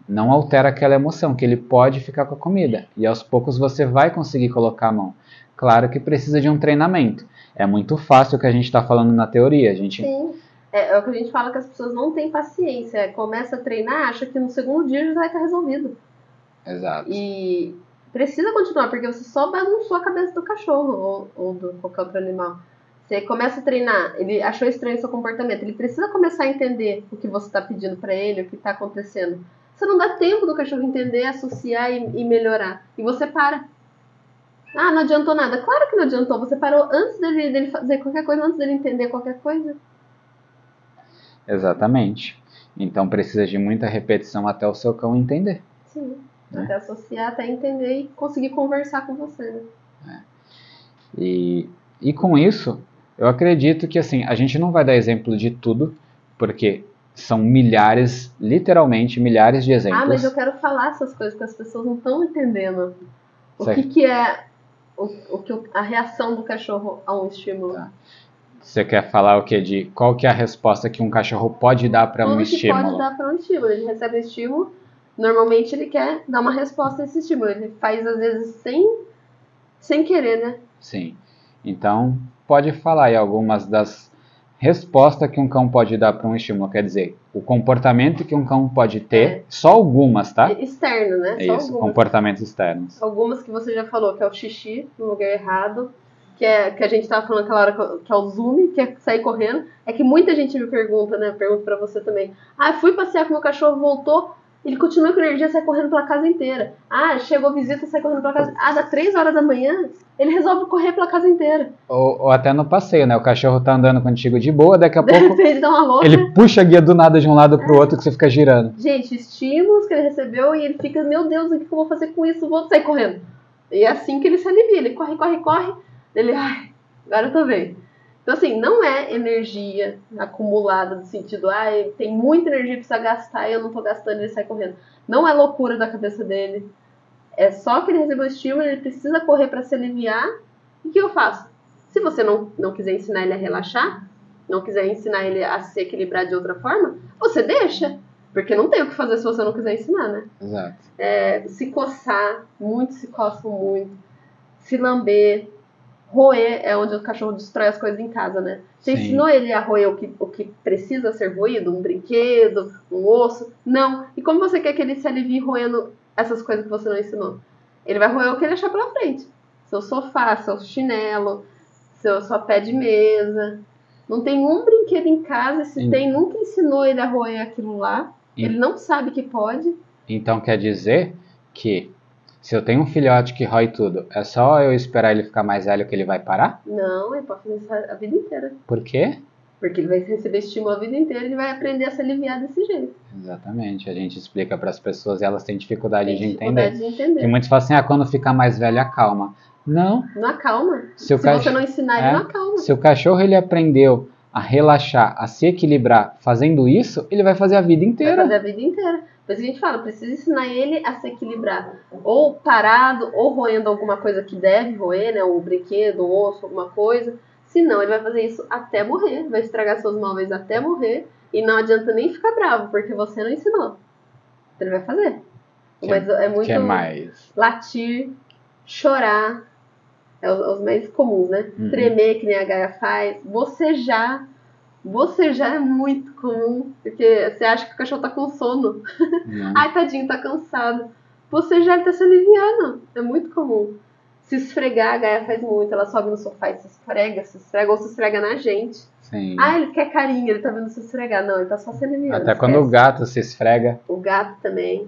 Não altera aquela emoção, que ele pode ficar com a comida. E aos poucos você vai conseguir colocar a mão. Claro que precisa de um treinamento. É muito fácil o que a gente está falando na teoria. A gente, Sim. É, é o que a gente fala que as pessoas não têm paciência. Começa a treinar, acha que no segundo dia já vai estar resolvido. Exato. E precisa continuar, porque você só bagunçou a cabeça do cachorro ou, ou do qualquer outro animal. Você começa a treinar, ele achou estranho o seu comportamento, ele precisa começar a entender o que você está pedindo para ele, o que está acontecendo. Você não dá tempo do cachorro entender, associar e, e melhorar. E você para. Ah, não adiantou nada. Claro que não adiantou. Você parou antes dele, dele fazer qualquer coisa, antes dele entender qualquer coisa. Exatamente. Então precisa de muita repetição até o seu cão entender. Sim. Né? Até associar, até entender e conseguir conversar com você. Né? E, e com isso, eu acredito que assim, a gente não vai dar exemplo de tudo, porque são milhares, literalmente milhares de exemplos. Ah, mas eu quero falar essas coisas que as pessoas não estão entendendo. O Certo. que, que é o, o que a reação do cachorro a um estímulo? Tá. Você quer falar o que de qual que é a resposta que um cachorro pode dar para um estímulo? pode dar para um estímulo. Ele recebe um estímulo, normalmente ele quer dar uma resposta a esse estímulo. Ele faz às vezes sem, sem querer, né? Sim. Então, pode falar aí algumas das resposta que um cão pode dar para um estímulo, quer dizer, o comportamento que um cão pode ter, É. só algumas, tá? Externo, né? É Só isso, algumas. comportamentos externos. Algumas que você já falou, que é o xixi no lugar errado, que é que a gente tava falando aquela hora que- é o zoom, que é sair correndo. É que muita gente me pergunta, né? Pergunta pra você também. Ah, fui passear com meu cachorro, voltou, ele continua com energia, sai correndo pela casa inteira. Ah, chegou visita, sai correndo pela casa. Ah, dá três horas da manhã, ele resolve correr pela casa inteira. Ou, ou até no passeio, né? O cachorro tá andando contigo de boa, daqui a De pouco repente dá uma louca. ele puxa a guia do nada de um lado pro outro que você fica girando. Gente, estímulos que ele recebeu e ele fica, meu Deus, o que que eu vou fazer com isso? Vou sair correndo. E é assim que ele se alivia. Ele corre, corre, corre. Ele, ai, agora eu tô bem. Então, assim, não é energia acumulada no sentido, ai, tem muita energia que precisa gastar e eu não tô gastando e ele sai correndo. Não é loucura da cabeça dele. É só que ele recebeu estímulo, ele precisa correr para se aliviar. E o que eu faço? Se você não, não quiser ensinar ele a relaxar, não quiser ensinar ele a se equilibrar de outra forma, você deixa. Porque não tem o que fazer se você não quiser ensinar, né? Exato. É, se coçar, muitos se coçam muito. Se lamber. Roer é onde o cachorro destrói as coisas em casa, né? Você Sim. ensinou ele a roer o que, o que precisa ser roído? Um brinquedo, um osso? Não. E como você quer que ele se alivie roendo essas coisas que você não ensinou? Ele vai roer o que ele achar pela frente. Seu sofá, seu chinelo, seu, sua pé de mesa. Não tem um brinquedo em casa, se Sim. tem, nunca ensinou ele a roer aquilo lá. Sim. Ele não sabe que pode. Então quer dizer que se eu tenho um filhote que rói tudo, é só eu esperar ele ficar mais velho que ele vai parar? Não, ele pode fazer isso a vida inteira. Por quê? Porque ele vai receber estímulo a vida inteira e ele vai aprender a se aliviar desse jeito. Exatamente. A gente explica para as pessoas e elas têm dificuldade Tem de dificuldade entender. de entender. E muitos falam assim: ah, quando ficar mais velho, acalma. Não. Não acalma. Se Se cach- você não ensinar, É. ele não acalma. Se o cachorro ele aprendeu a relaxar, a se equilibrar fazendo isso, ele vai fazer a vida Vai inteira. fazer a vida inteira. Que a gente fala, precisa ensinar ele a se equilibrar. Ou parado, ou roendo alguma coisa que deve roer, né? Um brinquedo, um osso, alguma coisa. Senão ele vai fazer isso até morrer. Vai estragar seus móveis até morrer. E não adianta nem ficar bravo, porque você não ensinou. Ele vai fazer. Que- Mas é muito. que é mais? latir, chorar, é os, os mais comuns, né? Uhum. Tremer, que nem a Gaia faz, bocejar. Bocejar é muito comum, porque você acha que o cachorro tá com sono. Não. Ai, tadinho, tá cansado. Bocejar, ele tá se aliviando. É muito comum. Se esfregar, a Gaia faz muito. Ela sobe no sofá e se esfrega, se esfrega ou se esfrega na gente. Sim. Ah, ele quer carinho, ele tá vendo se esfregar. Não, ele tá só se aliviando. Até quando o esquece. gato se esfrega. O gato também.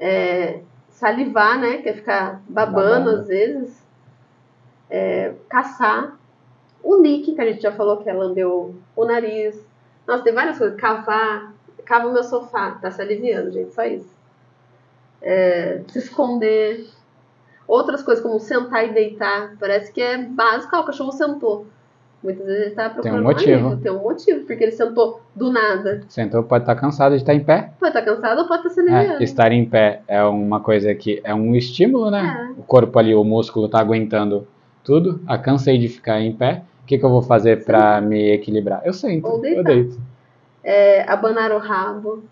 É, salivar, né? Que é ficar babando, Babando. às vezes. É, caçar. O lick, que a gente já falou que é lamber o, nariz. Nossa, tem várias coisas. Cavar. Cava o meu sofá. Tá se aliviando, gente. Só isso. É, se esconder. Outras coisas, como sentar e deitar. Parece que é básico. Ah, o cachorro sentou. Muitas vezes ele tá procurando motivo. alívio. Tem um motivo. Porque ele sentou do nada. Sentou, pode estar cansado de estar em pé. Pode estar cansado ou pode estar se aliviando. É, estar em pé é uma coisa que é um estímulo, né? É. O corpo ali, o músculo tá aguentando tudo. Ah, cansei de ficar em pé. O que, que eu vou fazer para me equilibrar? Eu sento, Ou eu deito. É, abanar o rabo.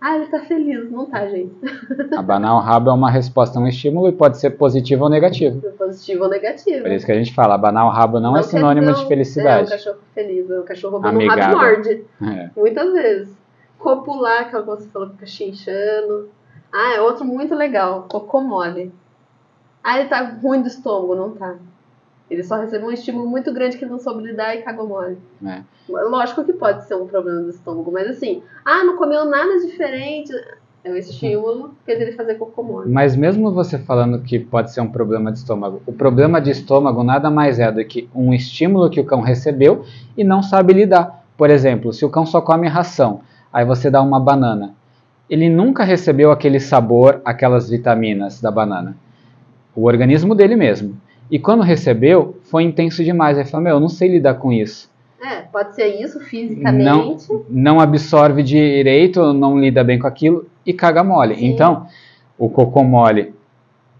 Ah, ele tá feliz. Não tá, gente. Abanar o rabo é uma resposta a um estímulo e pode ser positivo ou negativo. Positivo ou negativo. Por isso que a gente fala, abanar o rabo não, é quer sinônimo dizer de um- É, um felicidade. cachorro feliz. É um cachorro um Amigável. rabo morde. É. Muitas vezes. Copular, que é o que você falou que fica chinchando. Ah, é outro muito legal. Cocô mole. Ah, ele tá ruim do estômago. Não tá. Ele só recebeu um estímulo muito grande que ele não soube lidar e cagou mole. É. Lógico que pode ser um problema do estômago, mas assim, ah, não comeu nada diferente. É um estímulo que fez ele fazer cocô mole. Mas mesmo você falando que pode ser um problema de estômago, o problema de estômago nada mais é do que um estímulo que o cão recebeu e não sabe lidar. Por exemplo, se o cão só come ração, aí você dá uma banana. Ele nunca recebeu aquele sabor, aquelas vitaminas da banana. O organismo dele mesmo. E quando recebeu, foi intenso demais. Aí fala, meu, eu não sei lidar com isso. É, pode ser isso fisicamente. Não absorve direito, não lida bem com aquilo e caga mole. Sim. Então, o cocô mole,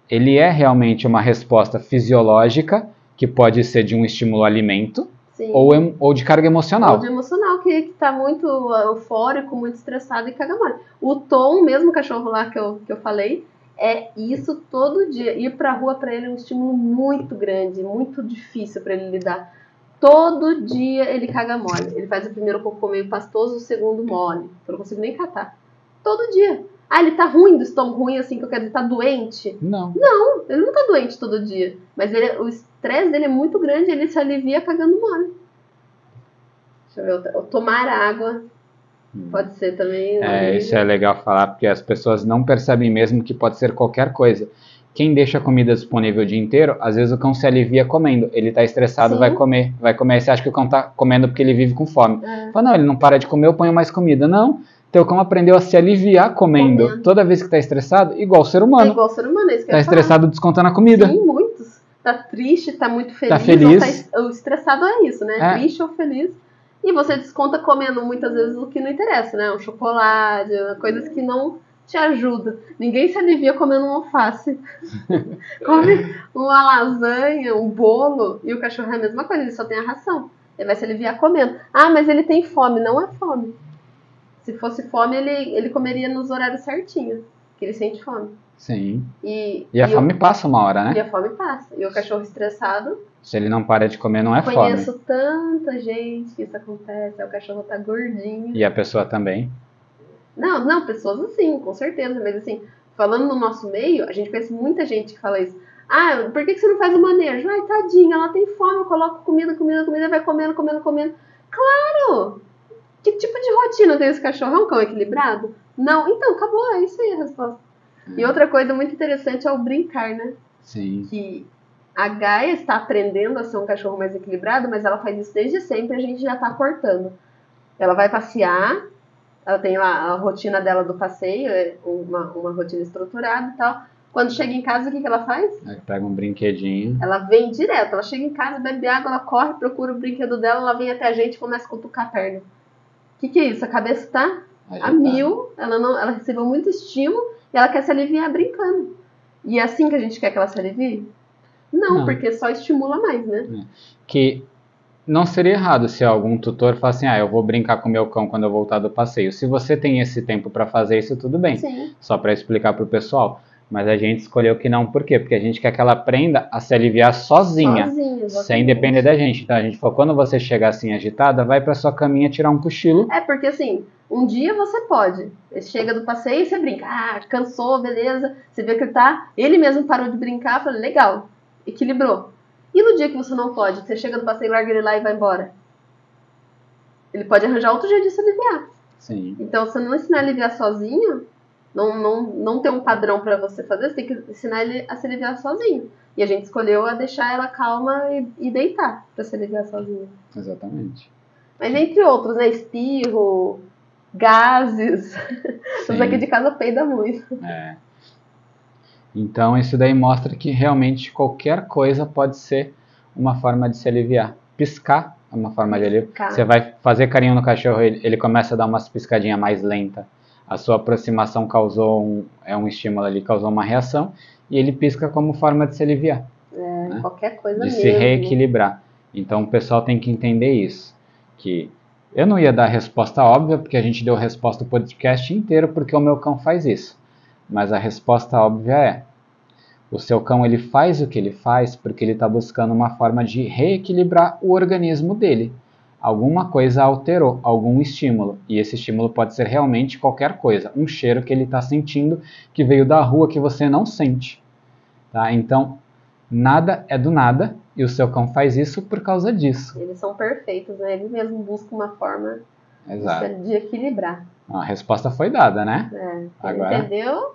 ele é realmente uma resposta fisiológica que pode ser de um estímulo alimento Sim. ou, ou de carga Ou emocional. de emocional, que, que tá muito eufórico, muito estressado e caga mole. O Tom, mesmo cachorro lá que eu, que eu falei, é isso todo dia. Ir pra rua pra ele é um estímulo muito grande, muito difícil pra ele lidar. Todo dia ele caga mole. Ele faz o primeiro cocô meio pastoso, o segundo mole. Eu não consigo nem catar. Todo dia. Ah, ele tá ruim do estômago, ruim assim, que eu quero dizer, tá doente? Não. Não, ele não tá doente todo dia. Mas ele, o estresse dele é muito grande, ele se alivia cagando mole. Deixa eu ver, tomar água pode ser também. É, isso é legal falar porque as pessoas não percebem mesmo que pode ser qualquer coisa. Quem deixa a comida disponível o dia inteiro, às vezes o cão se alivia comendo. Ele tá estressado, Sim. vai comer. Vai comer, aí você acha que o cão tá comendo porque ele vive com fome. É. Fala, não, ele não para de comer, eu ponho mais comida. Não, teu cão aprendeu a se aliviar comendo. Comendo. Toda vez que tá estressado, igual o ser É humano. igual ser humano, é isso que Tá ia falar. estressado descontando a comida. Sim, muitos. Tá triste, tá muito feliz. feliz. Ou tá es- o estressado é isso, né? É. Triste ou feliz. E você desconta comendo muitas vezes o que não interessa, né? Um chocolate, coisas que não te ajudam. Ninguém se alivia comendo um alface. Come uma lasanha, um bolo, e o cachorro é a mesma coisa, ele só tem a ração. Ele vai se aliviar comendo. Ah, mas ele tem fome. Não é fome. Se fosse fome, ele, ele comeria nos horários certinhos. Que ele sente fome. Sim. E, E a o- fome passa uma hora, e né? a fome passa. E o cachorro estressado. Se ele não para de comer, não é fome. conheço tanta gente que isso acontece. O cachorro tá gordinho. E a pessoa também. Não, não, pessoas assim, com certeza. Mas assim, falando no nosso meio, a gente conhece muita gente que fala isso. Ah, por que, que você não faz o manejo? Ai, tadinha, ela tem fome, eu coloco comida, comida, comida, vai comendo, comendo, comendo. Claro! Que tipo de rotina tem esse cachorro? É um cão equilibrado? Não, então, acabou, é isso aí a resposta. E outra coisa muito interessante é o brincar, né? Sim. que a Gaia está aprendendo a ser um cachorro mais equilibrado, mas ela faz isso desde sempre, a gente já está cortando. Ela vai passear, ela tem lá a rotina dela do passeio, é uma, uma rotina estruturada e tal. Quando chega em casa, o que, que ela faz? Aí pega um brinquedinho. Ela vem direto, ela chega em casa, bebe água, ela corre, procura o brinquedo dela, ela vem até a gente e começa a cutucar a perna. O que, que é isso? A cabeça tá Aí a tá. mil, ela, não, ela recebeu muito estímulo e ela quer se aliviar brincando. E é assim que a gente quer que ela se alivie? Não, Não. porque só estimula mais, né? que não seria errado se algum tutor falasse assim, ah, eu vou brincar com meu cão quando eu voltar do passeio. Se você tem esse tempo para fazer isso, tudo bem. Sim. Só para explicar pro pessoal. Mas a gente escolheu que não, por quê? Porque a gente quer que ela aprenda a se aliviar sozinha, Sozinha, sem depender da gente. Então a gente falou, quando você chegar assim agitada, vai para sua caminha tirar um cochilo. É, porque assim, um dia você pode. Chega do passeio e você brinca. Ah, cansou, beleza. Você vê que ele tá. Ele mesmo parou de brincar, fala, legal, equilibrou. E no dia que você não pode, você chega do passeio, larga ele lá e vai embora. Ele pode arranjar outro jeito de se aliviar. Sim, Então, se você não ensinar a aliviar sozinho, não, não, não tem um padrão pra você fazer, você tem que ensinar ele a se aliviar sozinho. E a gente escolheu a deixar ela calma e, e deitar pra se aliviar sozinha. exatamente. Mas entre outros, né? Espirro, gases. Os aqui de casa peida muito. É. Então isso daí mostra que realmente qualquer coisa pode ser uma forma de se aliviar. Piscar é uma forma de alívio. Piscar. Você vai fazer carinho no cachorro, ele, ele começa a dar umas piscadinhas mais lenta. A sua aproximação causou um, é um estímulo ali, causou uma reação e ele pisca como forma de se aliviar, É, Qualquer coisa de mesmo. se reequilibrar. Então o pessoal tem que entender isso, que eu não ia dar a resposta óbvia porque a gente deu a resposta do podcast inteiro porque o meu cão faz isso. Mas a resposta óbvia é: o seu cão ele faz o que ele faz porque ele está buscando uma forma de reequilibrar o organismo dele. Alguma coisa alterou, algum estímulo, e esse estímulo pode ser realmente qualquer coisa, um cheiro que ele está sentindo que veio da rua que você não sente. Tá? Então, nada é do nada e o seu cão faz isso por causa disso. Eles são perfeitos, né? Ele mesmo busca uma forma de Exato. de equilibrar. A resposta foi dada, né? É. Agora- entendeu?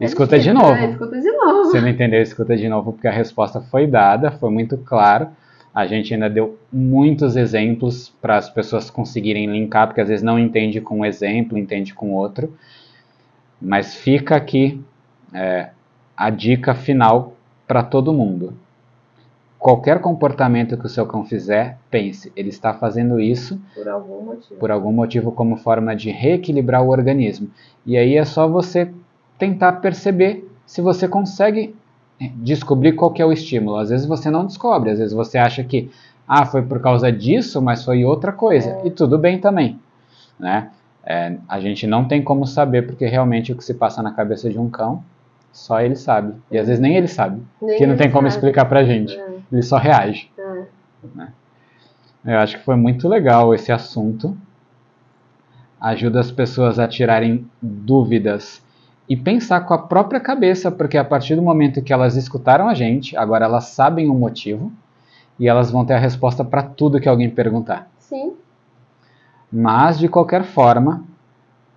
Escuta de novo. né? Escuta de novo. Se não entendeu, escuta de novo, porque a resposta foi dada, foi muito claro. A gente ainda deu muitos exemplos para as pessoas conseguirem linkar, porque às vezes não entende com um exemplo, entende com outro. Mas fica aqui é, a dica final para todo mundo. Qualquer comportamento que o seu cão fizer, pense, ele está fazendo isso Por algum motivo. por algum motivo como forma de reequilibrar o organismo. E aí é só você tentar perceber se você consegue eh, descobrir qual é o estímulo. Às vezes você não descobre, às vezes você acha que ah, foi por causa disso, mas foi outra coisa. E tudo bem também, né? É, a gente não tem como saber porque realmente o que se passa na cabeça de um cão, só ele sabe. E às vezes nem ele sabe, Nem que não tem como sabe. explicar pra gente. É, Ele só reage. é. Eu acho que foi muito legal esse assunto. Ajuda as pessoas a tirarem dúvidas e pensar com a própria cabeça, porque a partir do momento que elas escutaram a gente, agora elas sabem o motivo e elas vão ter a resposta para tudo que alguém perguntar. Sim. Mas, de qualquer forma,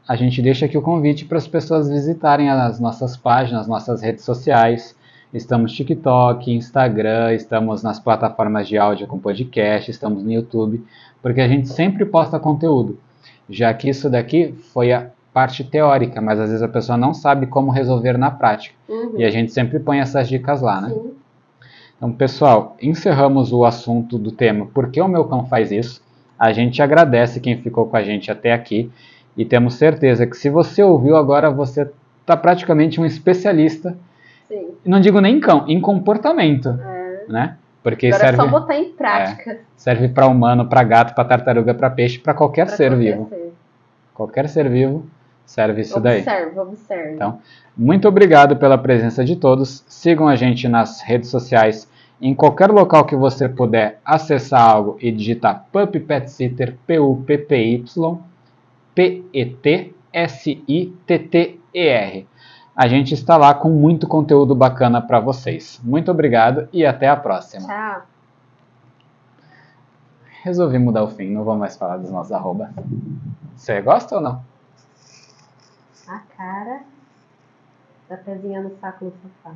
a gente deixa aqui o convite para as pessoas visitarem as nossas páginas, nossas redes sociais. Estamos TikTok, Instagram, estamos nas plataformas de áudio com podcast, estamos no YouTube, porque a gente sempre posta conteúdo. Já que isso daqui foi a parte teórica, mas às vezes a pessoa não sabe como resolver na prática. Uhum. E a gente sempre põe essas dicas lá, né? Sim. Então, pessoal, encerramos o assunto do tema Por que o meu cão faz isso? A gente agradece quem ficou com a gente até aqui e temos certeza que se você ouviu agora, você está praticamente um especialista. Sim. Não digo nem em cão, em comportamento, É. né? Porque Agora serve é só botar em prática. serve para humano, para gato, para tartaruga, para peixe, para qualquer pra ser qualquer vivo. ser. Qualquer ser vivo serve isso daí. Observa, observa. Então, Muito obrigado pela presença de todos. Sigam a gente nas redes sociais. Em qualquer local que você puder acessar algo e digitar Pup Pet Sitter, P-U-P-P-Y, P-E-T-S-I-T-T-E-R. A gente está lá com muito conteúdo bacana para vocês. Muito obrigado e até a próxima. Tchau. Resolvi mudar o fim, não vou mais falar dos nossos arroba. Você gosta ou não? a cara tá da pezinha no saco do sofá.